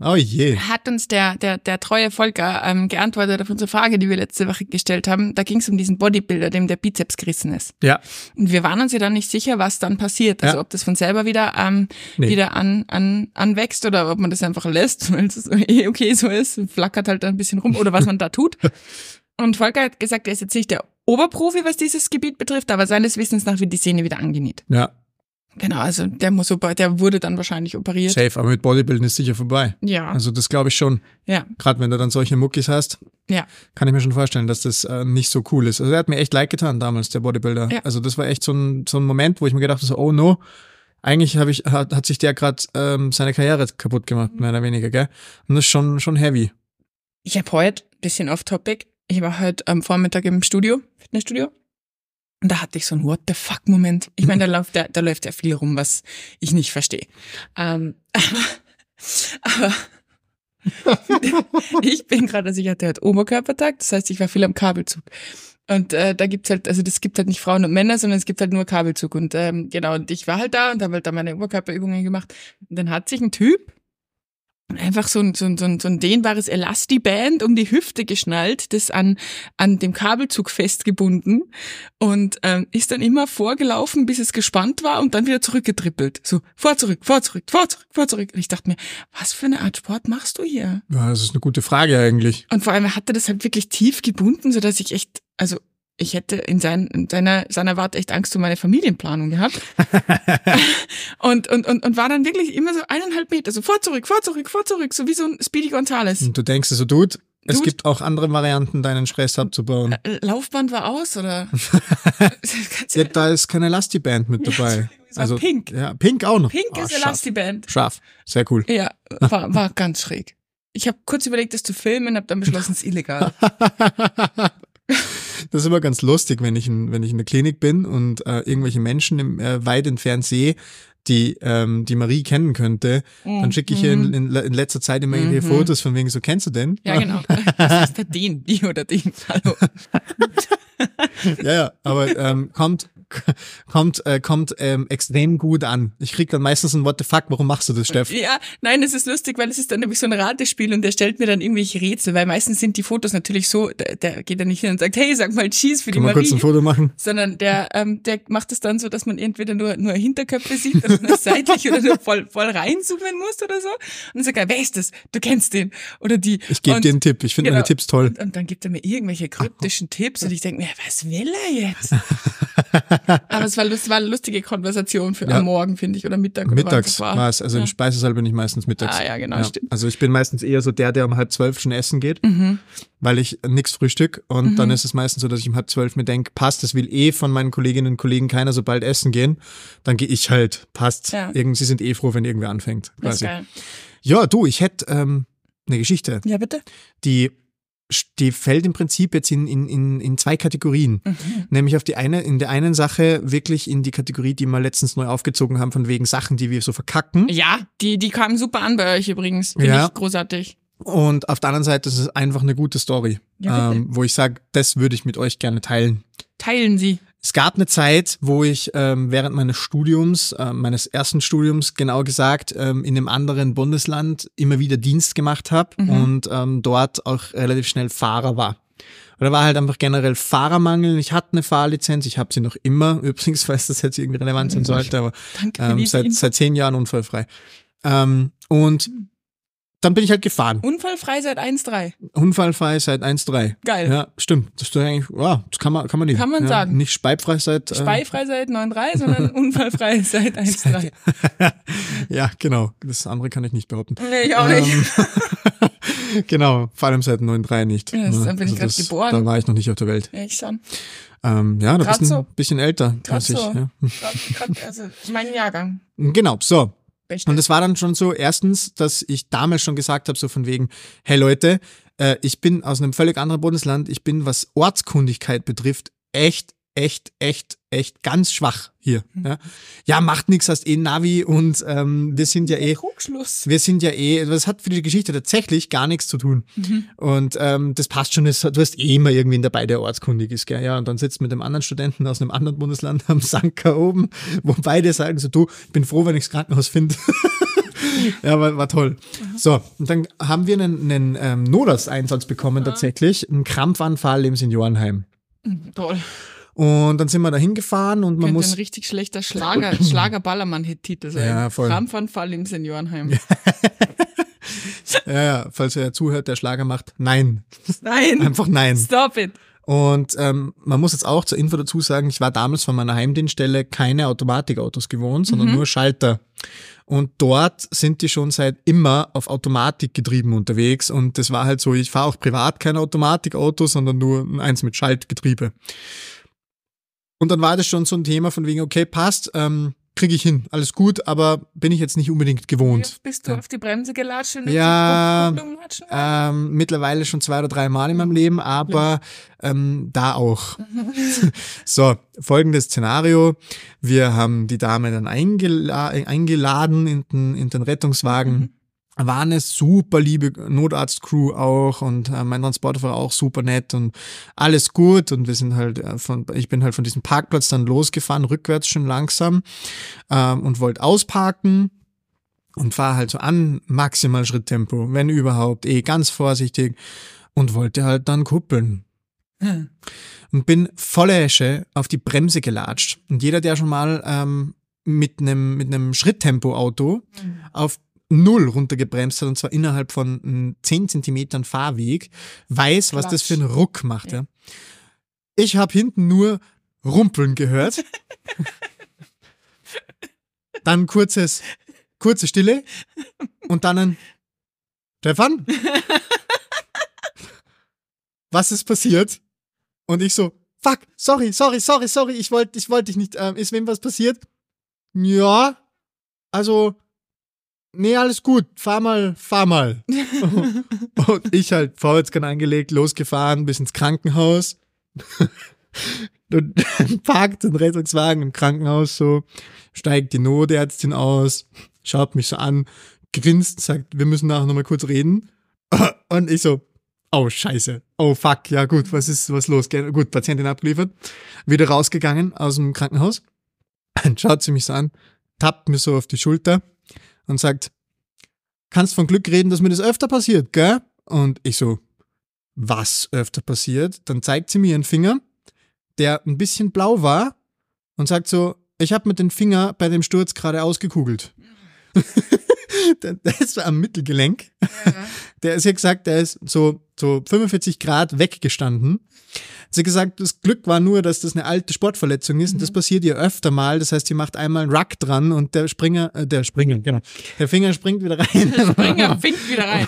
Oh je. hat uns der, der, der treue Volker ähm, geantwortet auf unsere Frage, die wir letzte Woche gestellt haben. Da ging es um diesen Bodybuilder, dem der Bizeps gerissen ist. Ja, Und wir waren uns ja dann nicht sicher, was dann passiert. Also Ja. ob das von selber wieder, ähm, Nee. wieder an, an, anwächst oder ob man das einfach lässt, *laughs* weil es eh okay so ist, flackert halt ein bisschen rum oder was man da tut. *laughs* Und Volker hat gesagt, er ist jetzt nicht der Oberprofi, was dieses Gebiet betrifft, aber seines Wissens nach wird die Sehne wieder angenäht. ja, Genau, also der muss der wurde dann wahrscheinlich operiert. safe. Aber mit Bodybuilding ist sicher vorbei. Ja, Also das glaube ich schon. ja, Gerade wenn du dann solche Muckis hast, ja. kann ich mir schon vorstellen, dass das äh, nicht so cool ist. Also er hat mir echt leid getan damals, der Bodybuilder. Ja. Also das war echt so ein, so ein Moment, wo ich mir gedacht habe, so, oh no, eigentlich ich, hat, hat sich der gerade ähm, seine Karriere kaputt gemacht, mehr oder weniger, gell? Und das ist schon, schon heavy. Ich habe heute, bisschen off-topic, ich war heute am Vormittag im Studio, Fitnessstudio. Und da hatte ich so einen What the fuck-Moment. Ich meine, da *laughs* läuft, ja, da läuft ja viel rum, was ich nicht verstehe. Ähm, *laughs* aber, aber *laughs* ich bin gerade, also ich hatte halt Oberkörpertag, das heißt, ich war viel am Kabelzug. Und äh, da gibt's halt, also das gibt halt nicht Frauen und Männer, sondern es gibt halt nur Kabelzug. Und ähm, genau, und ich war halt da und habe halt da meine Oberkörperübungen gemacht. Und dann hat sich ein Typ einfach so ein, so ein, so ein, so ein dehnbares Elastiband um die Hüfte geschnallt, das an, an dem Kabelzug festgebunden und ähm, ist dann immer vorgelaufen, bis es gespannt war und dann wieder zurückgetrippelt. So, vor, zurück, vor, zurück, vor, zurück, vor, zurück. Und ich dachte mir, was für eine Art Sport machst du hier? Ja, das ist eine gute Frage eigentlich. Und vor allem hat er das halt wirklich tief gebunden, so dass ich echt, also ich hätte in, sein, in seiner, seiner Warte echt Angst um meine Familienplanung gehabt. *laughs* und, und, und, und war dann wirklich immer so eineinhalb Meter, so vor, zurück, vor, zurück, vor, zurück, so wie so ein Speedy Gonzales. Und du denkst so, Dude, es Dude. gibt auch andere Varianten, deinen Stress abzubauen. Äh, Laufband war aus, oder? *laughs* *laughs* Ja, da ist keine Elasti-Band mit dabei. war pink. Ja, pink auch noch. Pinkes Ah, scharf. Elastiband. Scharf. Sehr cool. Ja, war, war ganz schräg. Ich habe kurz überlegt, das zu filmen, habe dann beschlossen, es ist illegal. Das ist immer ganz lustig, wenn ich in, wenn ich in der Klinik bin und äh, irgendwelche Menschen im, äh, weit entfernt sehe, die ähm, die Marie kennen könnte, dann schicke ich ihr in, in, in letzter Zeit immer Mhm. Fotos von wegen so, kennst du den? Ja, genau. *laughs* Was ist der den? Die oder den? Hallo. *laughs* ja, ja, aber ähm, kommt, *laughs* kommt, äh, kommt ähm, extrem gut an. Ich krieg dann meistens ein What the fuck, warum machst du das, Steff? Ja, nein, es ist lustig, weil es ist dann nämlich so ein Ratespiel und der stellt mir dann irgendwelche Rätsel, weil meistens sind die Fotos natürlich so, der, der geht dann nicht hin und sagt, hey, sag mal Cheese für die Können wir kurz ein Marie. Foto machen? Sondern der, ähm, der macht es dann so, dass man entweder nur, nur Hinterköpfe sieht oder nur *laughs* seitlich oder nur voll, voll reinzoomen muss oder so. Und dann sagt er, wer ist das? Du kennst den. Oder die. Ich gebe dir einen Tipp. Ich finde genau. meine Tipps toll. Und, und dann gibt er mir irgendwelche kryptischen Tipps und ich denke mir, was will er jetzt? *laughs* Aber es war, lust, war eine lustige Konversation für Ja. am Morgen, finde ich, oder Mittag. Oder Mittags es war es. Also Ja. im Speisesaal bin ich meistens mittags. Ah, ja, genau, stimmt. Also ich bin meistens eher so der, der um halb zwölf schon essen geht, Mhm. weil ich nix frühstück und dann ist es meistens so, dass ich um halb zwölf mir denke, passt, das will eh von meinen Kolleginnen und Kollegen keiner so bald essen gehen. Dann gehe ich halt, passt. Ja. Irgend, sie sind eh froh, wenn irgendwer anfängt. Quasi. Ja, du, ich hätte ähm, eine Geschichte, Ja, bitte. die, die fällt im Prinzip jetzt in, in, in, in zwei Kategorien. Mhm. Nämlich auf die eine, in der einen Sache wirklich in die Kategorie, die wir letztens neu aufgezogen haben, von wegen Sachen, die wir so verkacken. Ja, die, die kamen super an bei euch übrigens. Finde Ja. ich großartig. Und auf der anderen Seite ist es einfach eine gute Story, Ja, ähm, wo ich sage, das würde ich mit euch gerne teilen. Teilen Sie. Es gab eine Zeit, wo ich ähm, während meines Studiums, äh, meines ersten Studiums genau gesagt, ähm, in einem anderen Bundesland immer wieder Dienst gemacht habe Mhm. und ähm, dort auch relativ schnell Fahrer war. Oder war halt einfach generell Fahrermangel. Ich hatte eine Fahrlizenz, ich habe sie noch immer. *laughs* Übrigens, falls das jetzt irgendwie relevant sein sollte, aber ähm, seit, seit zehn Jahren unfallfrei. Ähm, und dann bin ich halt gefahren. Unfallfrei seit 1,3. Unfallfrei seit 1,3. Geil. Ja, stimmt. Das ist eigentlich, ja, das kann man, kann man nicht. Kann man ja, sagen. Nicht speifrei seit. äh, Speifrei seit 9,3, sondern *laughs* unfallfrei seit 1,3. *laughs* ja, genau. Das andere kann ich nicht behaupten. Nee, ich auch nicht. Ähm, *laughs* genau, vor allem seit 9,3 nicht. Ja, das- Ne? dann bin ich grad das- geboren. Da war ich noch nicht auf der Welt. Ja, ich schon. Ähm, ja, da Grad bist du so. ein bisschen älter ich. so. Ja. Grad, grad, also mein Jahrgang. Genau, so. Beste. Und es war dann schon so, erstens, dass ich damals schon gesagt habe, so von wegen, hey Leute, äh, ich bin aus einem völlig anderen Bundesland, ich bin, was Ortskundigkeit betrifft, echt, echt, echt, echt ganz schwach hier. Mhm. Ja, ja macht nichts, hast eh Navi und ähm, wir sind ja eh, Trugschluss. wir sind ja eh, das hat für die Geschichte tatsächlich gar nichts zu tun. Mhm. Und ähm, das passt schon, das, du hast eh immer irgendwen dabei, der ortskundig ist, gell? Ja, und dann sitzt mit einem anderen Studenten aus einem anderen Bundesland am Sanker oben, wo beide sagen so, du, ich bin froh, wenn ich das Krankenhaus finde. *laughs* ja, war, war toll. So, und dann haben wir einen, einen ähm, Notarzteinsatz bekommen tatsächlich, einen Krampfanfall im Seniorenheim. Toll. Und dann sind wir da hingefahren und man Könnte muss... ein richtig schlechter Schlager, *coughs* Schlager-Ballermann-Hit-Titel sein. Ja, voll. Krampfanfall im Seniorenheim. *laughs* Ja, ja, falls er zuhört, der Schlager macht, nein. Nein. Einfach nein. Stop it. Und ähm, man muss jetzt auch zur Info dazu sagen, ich war damals von meiner Heimdienststelle keine Automatikautos gewohnt, sondern nur Schalter. Und dort sind die schon seit immer auf Automatik getrieben unterwegs. Und das war halt so, ich fahre auch privat kein Automatikauto, sondern nur eins mit Schaltgetriebe. Und dann war das schon so ein Thema von wegen, okay, passt, ähm, kriege ich hin, alles gut, aber bin ich jetzt nicht unbedingt gewohnt. Jetzt bist du Ja. auf die Bremse gelatscht und Ja? Ähm, mittlerweile schon zwei oder drei Mal in meinem Leben, aber ähm, da auch. *laughs* so, folgendes Szenario. Wir haben die Dame dann eingela eingeladen in den, in den Rettungswagen. War eine super liebe Notarztcrew auch und äh, mein Transporter war auch super nett und alles gut und wir sind halt äh, von, ich bin halt von diesem Parkplatz dann losgefahren, rückwärts schon langsam ähm, und wollte ausparken und fahre halt so an maximal Schritttempo, wenn überhaupt, eh ganz vorsichtig und wollte halt dann kuppeln. Hm. Und bin volle Esche auf die Bremse gelatscht. Und jeder, der schon mal ähm, mit einem mit einem Schritttempo-Auto auf Null runtergebremst hat, und zwar innerhalb von mm, 10 Zentimetern Fahrweg, weiß, was das für einen Ruck macht. Ja. Ich habe hinten nur Rumpeln gehört. *laughs* dann kurzes, kurze Stille und dann ein Stefan? Was ist passiert? Und ich so, fuck, sorry, sorry, sorry, sorry, ich wollte ich wollte dich nicht, ähm, ist wem was passiert? Ja, also, nee, alles gut, fahr mal, fahr mal. *laughs* und ich halt Vorwärtsgang angelegt, losgefahren, bis ins Krankenhaus. und *laughs* dann *laughs* parkt den Rettungswagen im Krankenhaus so, steigt die Notärztin aus, schaut mich so an, grinst, sagt, wir müssen nachher nochmal kurz reden. Und ich so, oh scheiße, oh fuck, ja gut, was ist, was los? Gut, Patientin abgeliefert, wieder rausgegangen aus dem Krankenhaus, Dann schaut sie mich so an, tappt mir so auf die Schulter und sagt, kannst von Glück reden, dass mir das öfter passiert, gell? Und ich so, was öfter passiert? Dann zeigt sie mir ihren Finger, der ein bisschen blau war und sagt so, ich habe mit dem Finger bei dem Sturz gerade ausgekugelt. *laughs* *laughs* das war am Mittelgelenk. *laughs* Der ist ja gesagt, der ist so, so 45 Grad weggestanden. Sie hat gesagt, das Glück war nur, dass das eine alte Sportverletzung ist und das passiert ihr öfter mal. Das heißt, sie macht einmal einen Ruck dran und der Springer, äh, der Springer, genau, der Finger springt wieder rein. Springer, winkt wieder rein.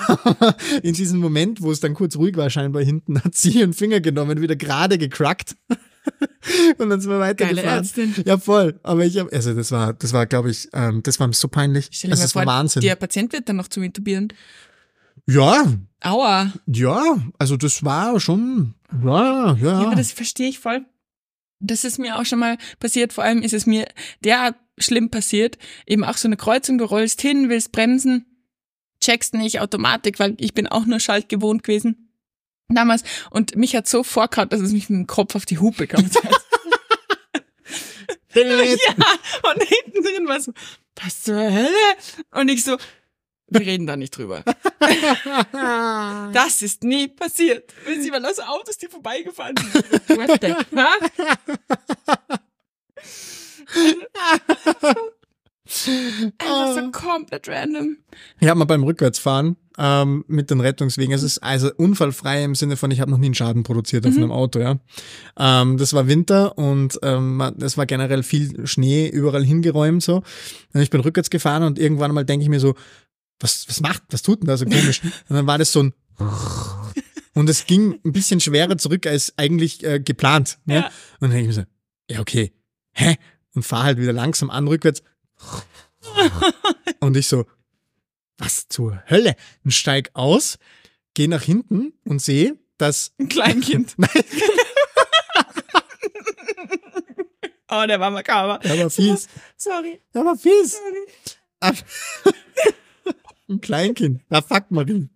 *laughs* In diesem Moment, wo es dann kurz ruhig war, scheinbar hinten, hat sie ihren Finger genommen, wieder gerade gecrackt. *laughs* Und dann sind wir Geile weitergefahren. Ärztin. Ja, voll. Aber ich habe, also das war, das war, glaube ich, ähm, das war so peinlich. Stell dir Also das war vor, Wahnsinn. der Patient wird dann noch zu intubieren. Ja, Aua. ja, also das war schon, ja, ja. Ja, aber das verstehe ich voll. Das ist mir auch schon mal passiert. Vor allem ist es mir derart schlimm passiert. Eben auch so eine Kreuzung, du rollst hin, willst bremsen, checkst nicht Automatik, weil ich bin auch nur Schalt gewohnt gewesen damals. Und mich hat so vorgehauen, dass es mich mit dem Kopf auf die Hupe hat. *laughs* ja, und hinten drin war so, was zur Hölle? Und ich so, wir reden da nicht drüber. Das ist nie passiert. Wenn sie mal aus Autos, die vorbeigefahren sind. What the fuck? *laughs* Einfach so komplett random. Ich habe mal beim Rückwärtsfahren ähm, mit den Rettungswegen, es ist also unfallfrei im Sinne von, ich habe noch nie einen Schaden produziert auf Mhm. einem Auto, ja. Ähm, das war Winter und ähm, es war generell viel Schnee überall hingeräumt so. Und ich bin rückwärts gefahren und irgendwann mal denke ich mir so, was, was macht, was tut denn da so komisch? Und dann war das so ein *laughs* und es ging ein bisschen schwerer zurück als eigentlich äh, geplant. Ne? Ja. Und dann denke ich mir so, ja okay, hä? Und fahr halt wieder langsam an rückwärts. *laughs* Und ich so, was zur Hölle? Und steig aus, geh nach hinten und sehe, dass *laughs* Ein Kleinkind. *laughs* Nein. Oh, der war makaber. der war fies, Sorry. der war fies. Sorry. Ein Kleinkind. Na fuck, Marie.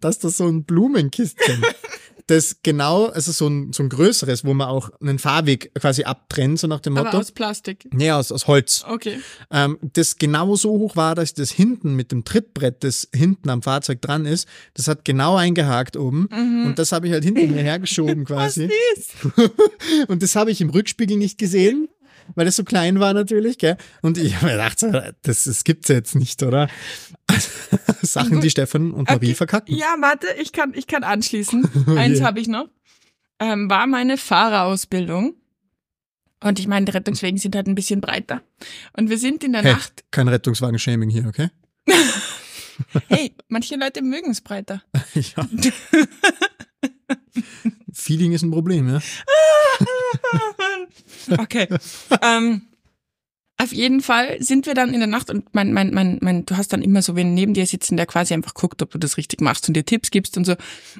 Dass das so ein Blumenkistchen. Das genau, also so ein, so ein größeres, wo man auch einen Fahrweg quasi abtrennt, so nach dem Aber Motto. aus Plastik. Nee, aus, aus Holz. Okay. Ähm, das genau so hoch war, dass das hinten mit dem Trittbrett, das hinten am Fahrzeug dran ist, das hat genau eingehakt oben. Und das habe ich halt hinten mir hergeschoben *laughs* quasi. Fies. *laughs* Und das habe ich im Rückspiegel nicht gesehen, weil es so klein war natürlich, gell? Und ich habe mir gedacht, so, das, das gibt's jetzt nicht, oder? *laughs* Sachen, die Stefan und Marie Okay. verkacken. Ja, warte, ich kann, ich kann anschließen. *laughs* Eins je. habe ich noch. Ähm, war meine Fahrerausbildung. Und ich meine, die Rettungswegen sind halt ein bisschen breiter. Und wir sind in der Hey, Nacht. kein Rettungswagen-Shaming hier, okay? *laughs* Hey, manche Leute mögen es breiter. ja. Feeling ist ein Problem, ja? *laughs* Okay. ähm, auf jeden Fall sind wir dann in der Nacht und mein, mein, mein, mein, du hast dann immer so wen neben dir sitzen, der quasi einfach guckt, ob du das richtig machst und dir Tipps gibst und so.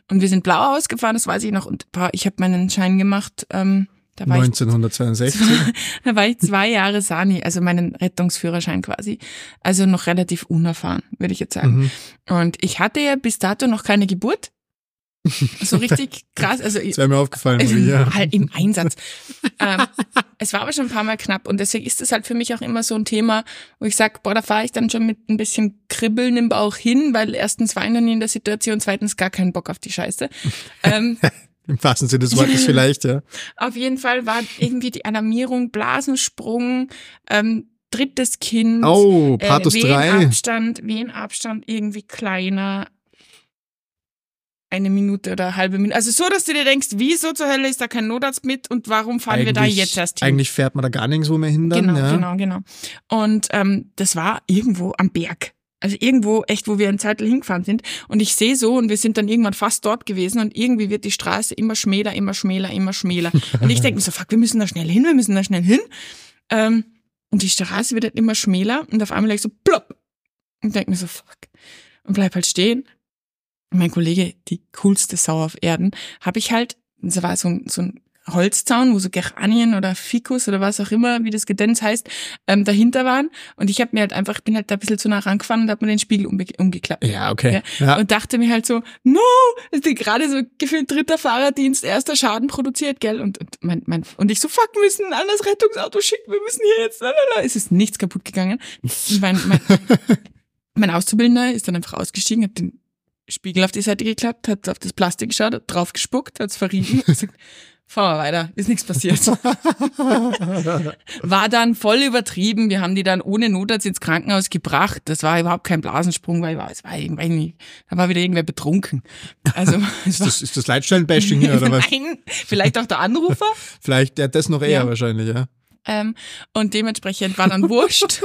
Und wir sind blau ausgefahren, das weiß ich noch. Und boah, ich habe meinen Schein gemacht. Ähm, da war ich 1962. *laughs* Da war ich zwei Jahre Sani, also meinen Rettungsführerschein quasi. Also noch relativ unerfahren, würde ich jetzt sagen. Mhm. Und ich hatte ja bis dato noch keine Geburt. So richtig krass. Also Das wäre mir aufgefallen, Marie, ja. halt im Einsatz. ähm, es war aber schon ein paar Mal knapp und deswegen ist es halt für mich auch immer so ein Thema, wo ich sage, boah, da fahre ich dann schon mit ein bisschen Kribbeln im Bauch hin, weil erstens war ich noch nie in der Situation, zweitens gar keinen Bock auf die Scheiße. Ähm, *laughs* Im wahrsten Sinne des Wortes vielleicht, ja. auf jeden Fall war irgendwie die Alarmierung, Blasensprung, ähm, drittes Kind, Oh, Pathos äh, 3. Wehenabstand, Wehenabstand irgendwie kleiner, eine Minute oder eine halbe Minute. Also so, dass du dir denkst, wieso zur Hölle ist da kein Notarzt mit und warum fahren wir da Eigentlich- jetzt erst hin? Eigentlich fährt man da gar nirgendwo mehr hin dann, genau, ja. genau, genau. Und ähm, das war irgendwo am Berg. Also irgendwo echt, wo wir ein Zeitl hingefahren sind. Und ich sehe so, und wir sind dann irgendwann fast dort gewesen und irgendwie wird die Straße immer schmäler, immer schmäler, immer schmäler. Und ich denke mir so, fuck, wir müssen da schnell hin, wir müssen da schnell hin. Ähm, und die Straße wird halt immer schmäler und auf einmal ich so plopp. Und denke mir so, fuck. Und bleib halt stehen. Mein Kollege, die coolste Sau auf Erden, habe ich halt, das war so ein, so ein Holzzaun, wo so Geranien oder Ficus oder was auch immer, wie das Gedenz heißt, ähm, dahinter waren. Und ich habe mir halt einfach, ich bin halt da ein bisschen zu nah rangefahren und habe mir den Spiegel umge umgeklappt. Ja, okay. Ja. Und dachte mir halt so, no, das ist gerade so gefühlt dritter Fahrerdienst, erster Schaden produziert, gell? Und, und, mein, mein, und ich so, fuck, wir müssen ein anderes Rettungsauto schicken, wir müssen hier jetzt, lalala. es ist nichts kaputt gegangen. *laughs* Mein, mein, mein Auszubildender ist dann einfach ausgestiegen, hat den Spiegel auf die Seite geklappt, hat auf das Plastik geschaut, hat drauf gespuckt, hat's verrieben *laughs* und gesagt, fahren wir weiter, ist nichts passiert. War dann voll übertrieben. Wir haben die dann ohne Notarzt ins Krankenhaus gebracht. Das war überhaupt kein Blasensprung, weil es war irgendwie, da war wieder irgendwer betrunken. Also, es *laughs* Ist das, *laughs* ist das Leitstellen-Bashing hier, oder was? Nein, vielleicht auch der Anrufer. Vielleicht, ja, das noch eher Ja. wahrscheinlich, ja. Ähm, und dementsprechend war dann wurscht.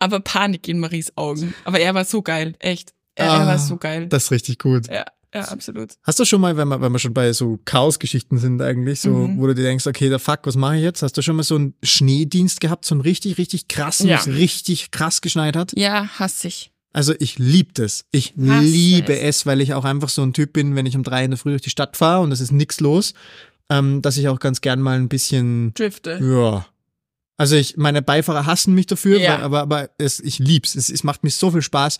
aber Panik in Maries Augen. Aber er war so geil, echt. Er, er Ah, war so geil. Das ist richtig gut. Ja, ja, absolut. Hast du schon mal, wenn wir, wenn wir schon bei so Chaos-Geschichten sind eigentlich, so, Mhm. wo du dir denkst, okay, der Fuck, was mache ich jetzt? Hast du schon mal so einen Schneedienst gehabt, so einen richtig, richtig krassen, Ja. was richtig krass geschneit hat? Ja, hasse ich. Also ich liebe das. Ich Hasse liebe es. es. weil ich auch einfach so ein Typ bin, wenn ich um drei in der Früh durch die Stadt fahre und es ist nix los, ähm, dass ich auch ganz gern mal ein bisschen, Drifte. ja. Also ich, meine Beifahrer hassen mich dafür, Ja. weil, aber, aber es, ich lieb's. Es, es macht mir so viel Spaß.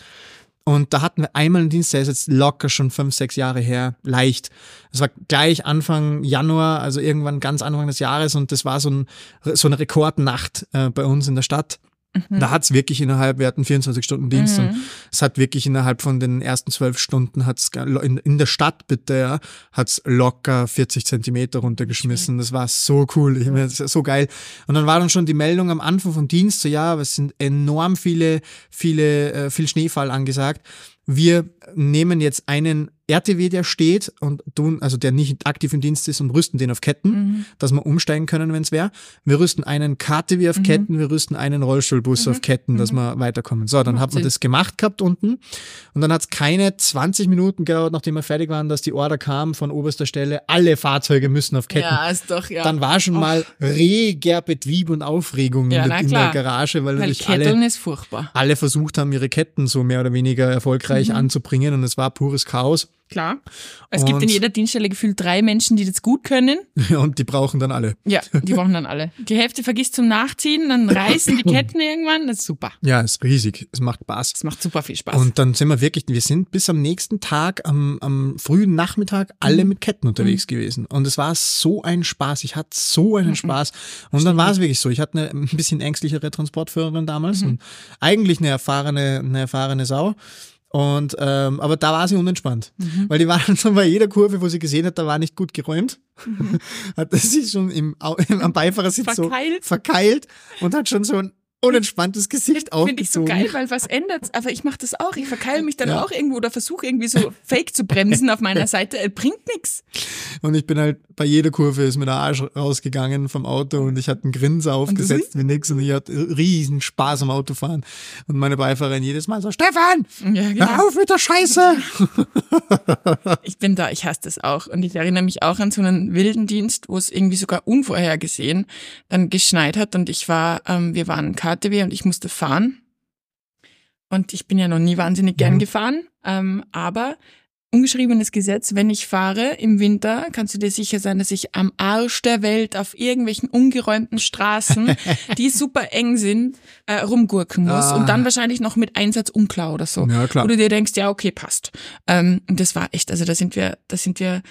Und da hatten wir einmal einen Dienst, der ist jetzt locker schon fünf, sechs Jahre her, leicht. Das war gleich Anfang Januar, also irgendwann ganz Anfang des Jahres und das war so, ein, so eine Rekordnacht äh, bei uns in der Stadt. Mhm. Da hat's wirklich innerhalb, wir hatten 24 Stunden Dienst mhm. und es hat wirklich innerhalb von den ersten zwölf Stunden hat's in, in der Stadt bitte, ja, hat's locker 40 Zentimeter runtergeschmissen. Das war so cool, ich meine, so geil. Und dann war dann schon die Meldung am Anfang vom Dienst, so ja, es sind enorm viele, viele, äh, viel Schneefall angesagt. Wir nehmen jetzt einen RTW, der steht und tun, also der nicht aktiv im Dienst ist und rüsten den auf Ketten, mhm. dass wir umsteigen können, wenn es wäre. Wir rüsten einen KTW auf mhm. Ketten, wir rüsten einen Rollstuhlbus mhm. auf Ketten, dass mhm. wir weiterkommen. So, dann hat man das gemacht gehabt unten und dann hat es keine 20 Minuten gedauert, nachdem wir fertig waren, dass die Order kam von oberster Stelle, alle Fahrzeuge müssen auf Ketten. Ja, ist doch, ja. Dann war schon Och. mal reger Betrieb und Aufregung ja, in, der, in, der, Garage, weil, weil natürlich alle, ist furchtbar. alle versucht haben, ihre Ketten so mehr oder weniger erfolgreich mhm. anzubringen und es war pures Chaos. Klar. Es und gibt in jeder Dienststelle gefühlt drei Menschen, die das gut können. *laughs* und die brauchen dann alle. Ja, die brauchen dann alle. Die Hälfte vergisst zum Nachziehen, dann reißen die *coughs* Ketten irgendwann. Das ist super. Ja, ist riesig. Es macht Spaß. Es macht super viel Spaß. Und dann sind wir wirklich, wir sind bis am nächsten Tag, am, am frühen Nachmittag, alle mhm. mit Ketten unterwegs mhm. gewesen. Und es war so ein Spaß. Ich hatte so einen mhm. Spaß. Und dann war es wirklich so. Ich hatte eine *laughs* ein bisschen ängstlichere Transportführerin damals mhm. und eigentlich eine erfahrene, eine erfahrene Sau. Und ähm, aber da war sie unentspannt, mhm. weil die war dann *laughs* schon bei jeder Kurve, wo sie gesehen hat, da war nicht gut geräumt, mhm. *laughs* hat sie schon im, im *laughs* am Beifahrersitz verkeilt. so verkeilt und hat schon so ein unentspanntes Gesicht aufgezogen. Finde ich so geil, weil was ändert Aber ich mache das auch. Ich verkeile mich dann ja. auch irgendwo oder versuche irgendwie so *laughs* fake zu bremsen auf meiner Seite. Äh, bringt nichts. Und ich bin halt bei jeder Kurve ist mir der Arsch rausgegangen vom Auto und ich hatte einen Grinser aufgesetzt wie nix und ich hatte riesen Spaß am Autofahren. Und meine Beifahrerin jedes Mal so, Stefan, ja, genau. hör auf mit der Scheiße. *laughs* ich bin da, ich hasse das auch. Und ich erinnere mich auch an so einen wilden Dienst, wo es irgendwie sogar unvorhergesehen dann geschneit hat und ich war, ähm, wir waren KTW und ich musste fahren. Und ich bin ja noch nie wahnsinnig gern mhm. gefahren, ähm, aber ungeschriebenes Gesetz, wenn ich fahre im Winter, kannst du dir sicher sein, dass ich am Arsch der Welt auf irgendwelchen ungeräumten Straßen, die *laughs* super eng sind, äh, rumgurken muss ah. und dann wahrscheinlich noch mit Einsatz unklar oder so. Ja, klar. Wo du dir denkst, ja, okay, passt. Ähm, und das war echt, also da sind wir, da sind wir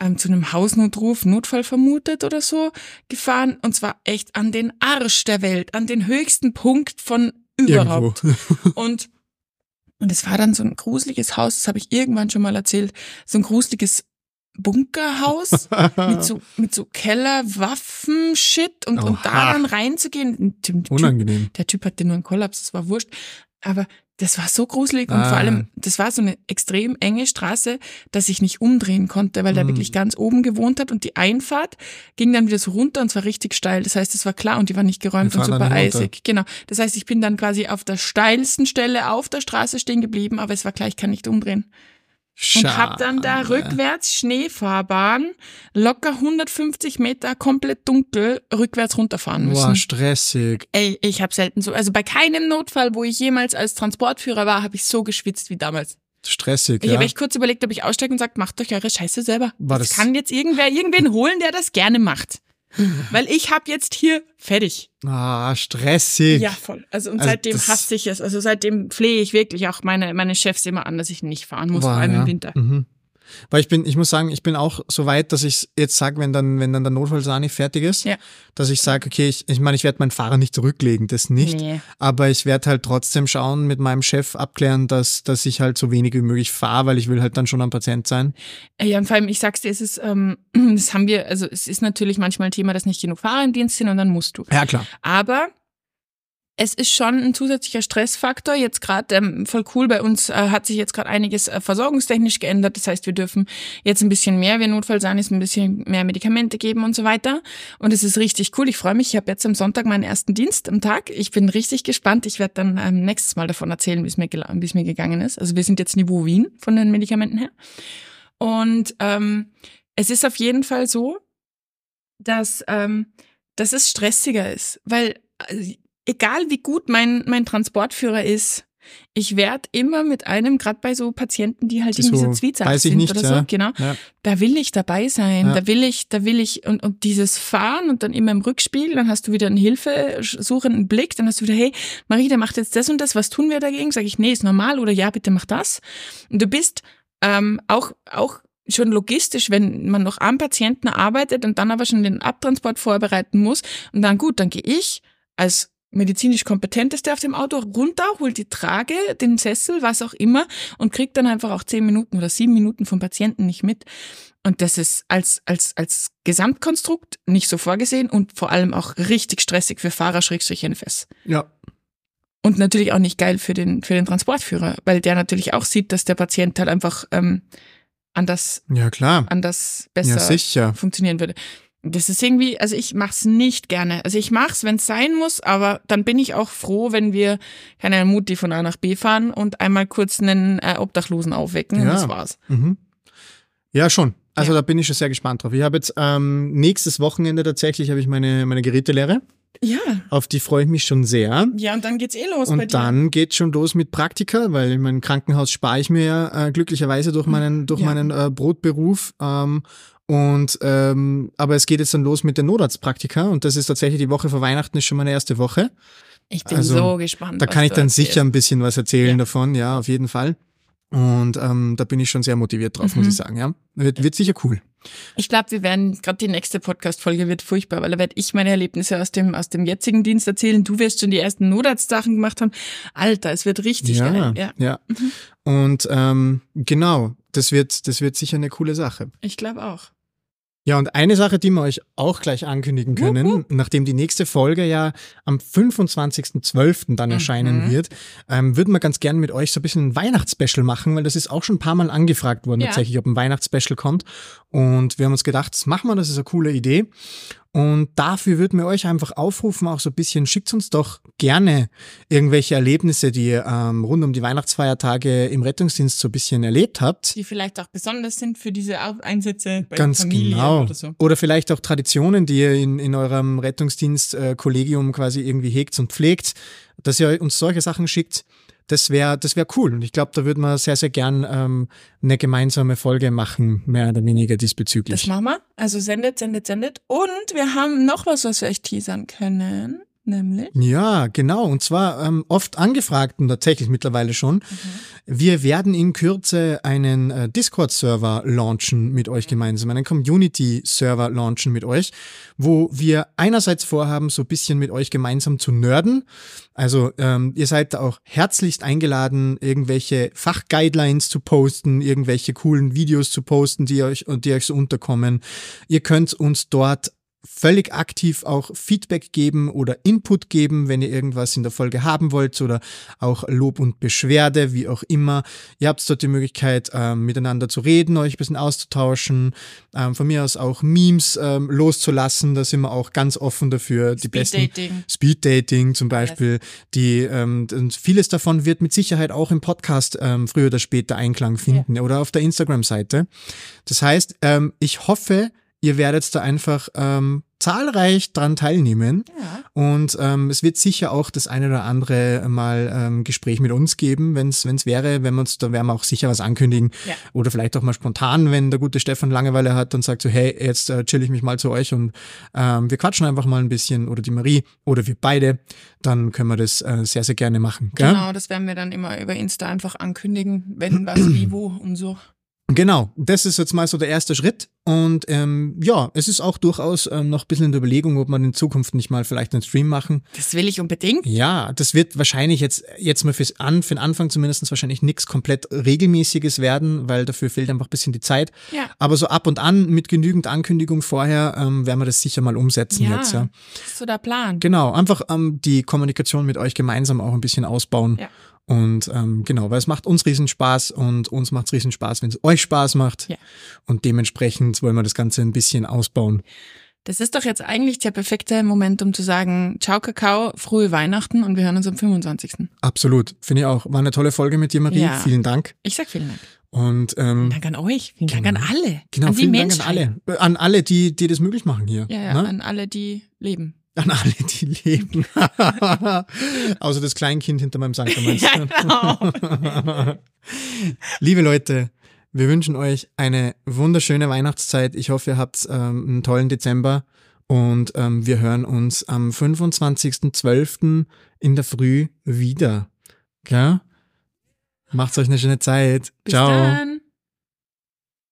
ähm, zu einem Hausnotruf, Notfall vermutet oder so, gefahren. Und zwar echt an den Arsch der Welt, an den höchsten Punkt von überhaupt. *laughs* und und es war dann so ein gruseliges Haus, das habe ich irgendwann schon mal erzählt, so ein gruseliges Bunkerhaus *laughs* mit so, mit so Keller, Waffen, Shit und, und da dann reinzugehen. Unangenehm. der Typ hatte nur einen Kollaps, das war wurscht. Aber das war so gruselig und ah. vor allem, das war so eine extrem enge Straße, dass ich nicht umdrehen konnte, weil mm. der wirklich ganz oben gewohnt hat und die Einfahrt ging dann wieder so runter und zwar richtig steil. Das heißt, es war klar und die war nicht geräumt und super eisig. Genau. Das heißt, ich bin dann quasi auf der steilsten Stelle auf der Straße stehen geblieben, aber es war klar, ich kann nicht umdrehen. Schade. Und hab dann da rückwärts Schneefahrbahn, locker 150 Meter, komplett dunkel, rückwärts runterfahren müssen. Boah, stressig. Ey, ich hab selten so, also bei keinem Notfall, wo ich jemals als Transportführer war, habe ich so geschwitzt wie damals. Stressig, ich ja. habe echt kurz überlegt, ob ich aussteige und sage, macht euch eure Scheiße selber. War das, das kann jetzt irgendwer irgendwen holen, der das gerne macht. *laughs* Weil ich habe jetzt hier fertig. Ah, stressig. Ja, voll. Also und also seitdem hasse ich es. Also seitdem flehe ich wirklich auch meine, meine Chefs immer an, dass ich nicht fahren muss, Boah, vor allem ja. im Winter. Mhm. Weil ich bin, ich muss sagen, ich bin auch so weit, dass ich jetzt sage, wenn dann, wenn dann der Notfallsani fertig ist, ja. dass ich sage, okay, ich, ich meine, ich werde meinen Fahrer nicht zurücklegen, das nicht. Nee. Aber ich werde halt trotzdem schauen, mit meinem Chef abklären, dass, dass ich halt so wenig wie möglich fahre, weil ich will halt dann schon am Patient sein. Ja, und vor allem, ich sag's dir, es ist, ähm, *clears throat* das haben wir, also es ist natürlich manchmal ein Thema, dass nicht genug Fahrer im Dienst sind und dann musst du. Ja, klar. Aber es ist schon ein zusätzlicher Stressfaktor. Jetzt gerade ähm, voll cool, bei uns äh, hat sich jetzt gerade einiges äh, versorgungstechnisch geändert. Das heißt, wir dürfen jetzt ein bisschen mehr, wenn Notfall sein ist, ein bisschen mehr Medikamente geben und so weiter. Und es ist richtig cool. Ich freue mich. Ich habe jetzt am Sonntag meinen ersten Dienst am Tag. Ich bin richtig gespannt. Ich werde dann ähm, nächstes Mal davon erzählen, wie es mir, es mir gegangen ist. Also wir sind jetzt Niveau Wien von den Medikamenten her. Und ähm, es ist auf jeden Fall so, dass, ähm, dass es stressiger ist, weil also, egal wie gut mein, mein Transportführer ist, Ich werde immer mit einem, gerade bei so Patienten, die halt Die irgendwie so, so Zwiezack sind nicht, oder ja. so, genau, Ja. da will ich dabei sein, Ja. da will ich, da will ich, und, und dieses Fahren und dann immer im Rückspiegel, dann hast du wieder einen hilfesuchenden Blick, dann hast du wieder, hey, Marie, der macht jetzt das und das, was tun wir dagegen? Sag ich, nee, ist normal oder ja, bitte mach das. Und du bist ähm, auch, auch schon logistisch, wenn man noch am Patienten arbeitet und dann aber schon den Abtransport vorbereiten muss und dann gut, dann gehe ich als medizinisch kompetenteste auf dem Auto runter, hol die Trage, den Sessel, was auch immer und krieg dann einfach auch zehn Minuten oder sieben Minuten vom Patienten nicht mit. Und das ist als, als, als Gesamtkonstrukt nicht so vorgesehen und vor allem auch richtig stressig für Fahrer-NFS. Ja. Und natürlich auch nicht geil für den, für den Transportführer, weil der natürlich auch sieht, dass der Patient halt einfach ähm, anders, Ja, klar. anders Ja, besser sicher. funktionieren würde. Das ist irgendwie, also ich mach's nicht gerne. Also ich mach's, wenn es sein muss, aber dann bin ich auch froh, wenn wir keine Mutti von A nach B fahren und einmal kurz einen äh, Obdachlosen aufwecken und Ja. das war's. Mhm. Ja, schon. Also Ja. da bin ich schon sehr gespannt drauf. Ich habe jetzt ähm, nächstes Wochenende tatsächlich habe ich meine, meine Gerätelehre. Ja. Auf die freue ich mich schon sehr. Ja, und dann geht's eh los bei Und dir. dann geht schon los mit Praktika, weil in meinem Krankenhaus spare ich mir ja äh, glücklicherweise durch meinen, durch Ja. meinen äh, Brotberuf. Ähm, und ähm, aber es geht jetzt dann los mit den Notarztpraktika und das ist tatsächlich die Woche vor Weihnachten ist schon meine erste Woche. Ich bin also, so gespannt. Da kann ich dann erzählst. sicher ein bisschen was erzählen Ja. davon, ja, auf jeden Fall. Und ähm, da bin ich schon sehr motiviert drauf, muss Mhm. ich sagen. Ja, wird, wird sicher cool. Ich glaube, wir werden, gerade die nächste Podcast-Folge wird furchtbar, weil da werde ich meine Erlebnisse aus dem, aus dem jetzigen Dienst erzählen. Du wirst schon die ersten Notarztsachen gemacht haben. Alter, es wird richtig ja, geil. Ja, ja. Und ähm, genau, das wird, das wird sicher eine coole Sache. ich glaube auch. Ja, und eine Sache, die wir euch auch gleich ankündigen können, Wupp, nachdem die nächste Folge ja am 25.12. dann erscheinen Mhm. wird, ähm, würden wir ganz gerne mit euch so ein bisschen ein Weihnachtsspecial machen, weil das ist auch schon ein paar Mal angefragt worden, Ja. tatsächlich, ob ein Weihnachtsspecial kommt. Und wir haben uns gedacht, das machen wir, das ist eine coole Idee. Und dafür würden wir euch einfach aufrufen, auch so ein bisschen, schickt uns doch gerne irgendwelche Erlebnisse, die ihr ähm, rund um die Weihnachtsfeiertage im Rettungsdienst so ein bisschen erlebt habt. Die vielleicht auch besonders sind für diese Einsätze bei Ganz Familie genau. oder so. Oder vielleicht auch Traditionen, die ihr in, in eurem Rettungsdienst-Kollegium quasi irgendwie hegt und pflegt, dass ihr uns solche Sachen schickt. Das wäre das wär cool. Und ich glaube, da würden wir sehr, sehr gern ähm, eine gemeinsame Folge machen, mehr oder weniger Das diesbezüglich. machen wir. Also sendet, sendet, sendet. Und wir haben noch was, was wir euch teasern können. Nämlich. Ja, genau. Und zwar ähm, oft angefragt und tatsächlich mittlerweile schon. Wir werden in Kürze einen äh, Discord-Server launchen mit euch gemeinsam, einen Community-Server launchen mit euch, wo wir einerseits vorhaben, so ein bisschen mit euch gemeinsam zu nerden. Also ähm, ihr seid da auch herzlichst eingeladen, irgendwelche Fachguidelines zu posten, irgendwelche coolen Videos zu posten, die euch, die euch so unterkommen. Ihr könnt uns dort völlig aktiv auch Feedback geben oder Input geben, wenn ihr irgendwas in der Folge haben wollt oder auch Lob und Beschwerde, wie auch immer. Ihr habt dort die Möglichkeit, ähm, miteinander zu reden, euch ein bisschen auszutauschen, ähm, von mir aus auch Memes ähm, loszulassen, da sind wir auch ganz offen dafür. Die besten Speeddating. Speeddating zum Beispiel, die ähm, und vieles davon wird mit Sicherheit auch im Podcast ähm, früher oder später Einklang finden oder auf der Instagram-Seite. Das heißt, ähm, ich hoffe, ihr werdet da einfach ähm, zahlreich dran teilnehmen. Ja. Und ähm, es wird sicher auch das eine oder andere mal ähm, Gespräch mit uns geben, wenn es wäre, wenn wir uns, da werden wir auch sicher was ankündigen. Ja. Oder vielleicht auch mal spontan, wenn der gute Stefan Langeweile hat und sagt so, hey, jetzt äh, chill ich mich mal zu euch und ähm, wir quatschen einfach mal ein bisschen oder die Marie oder wir beide, dann können wir das äh, sehr, sehr gerne machen. Gell? Genau, das werden wir dann immer über Insta einfach ankündigen, wenn was, wie, wo und so. Genau, das ist jetzt mal so der erste Schritt. Und ähm, ja, es ist auch durchaus ähm, noch ein bisschen in der Überlegung, ob man in Zukunft nicht mal vielleicht einen Stream machen. Das will ich unbedingt. Ja, das wird wahrscheinlich jetzt, jetzt mal fürs An, für den Anfang zumindest wahrscheinlich nichts komplett Regelmäßiges werden, weil dafür fehlt einfach ein bisschen die Zeit. Ja. Aber so ab und an mit genügend Ankündigung vorher ähm, werden wir das sicher mal umsetzen Ja, jetzt. Ja. das ist so der Plan. Genau, einfach ähm, die Kommunikation mit euch gemeinsam auch ein bisschen ausbauen. Ja. Und ähm, genau, weil es macht uns riesen Spaß und uns macht es riesen Spaß, wenn es euch Spaß macht. Ja. Und dementsprechend wollen wir das Ganze ein bisschen ausbauen. Das ist doch jetzt eigentlich der perfekte Moment, um zu sagen, ciao Kakao, frohe Weihnachten und wir hören uns am 25. Absolut, finde ich auch. War eine tolle Folge mit dir, Marie. Ja. Vielen Dank. Ich sag vielen Dank. Und ähm, Vielen Dank an euch. Vielen Dank an alle. genau, an die vielen Dank an alle. An alle, die, die das möglich machen hier. Ja, ja, ne? an alle, die leben. An alle, die leben. *laughs* Außer das Kleinkind hinter meinem meinst Ja, genau. *laughs* Liebe Leute, wir wünschen euch eine wunderschöne Weihnachtszeit. Ich hoffe, ihr habt ähm, einen tollen Dezember und ähm, wir hören uns am 25.12. in der Früh wieder. Gell? Macht's euch eine schöne Zeit. Bis Ciao. dann.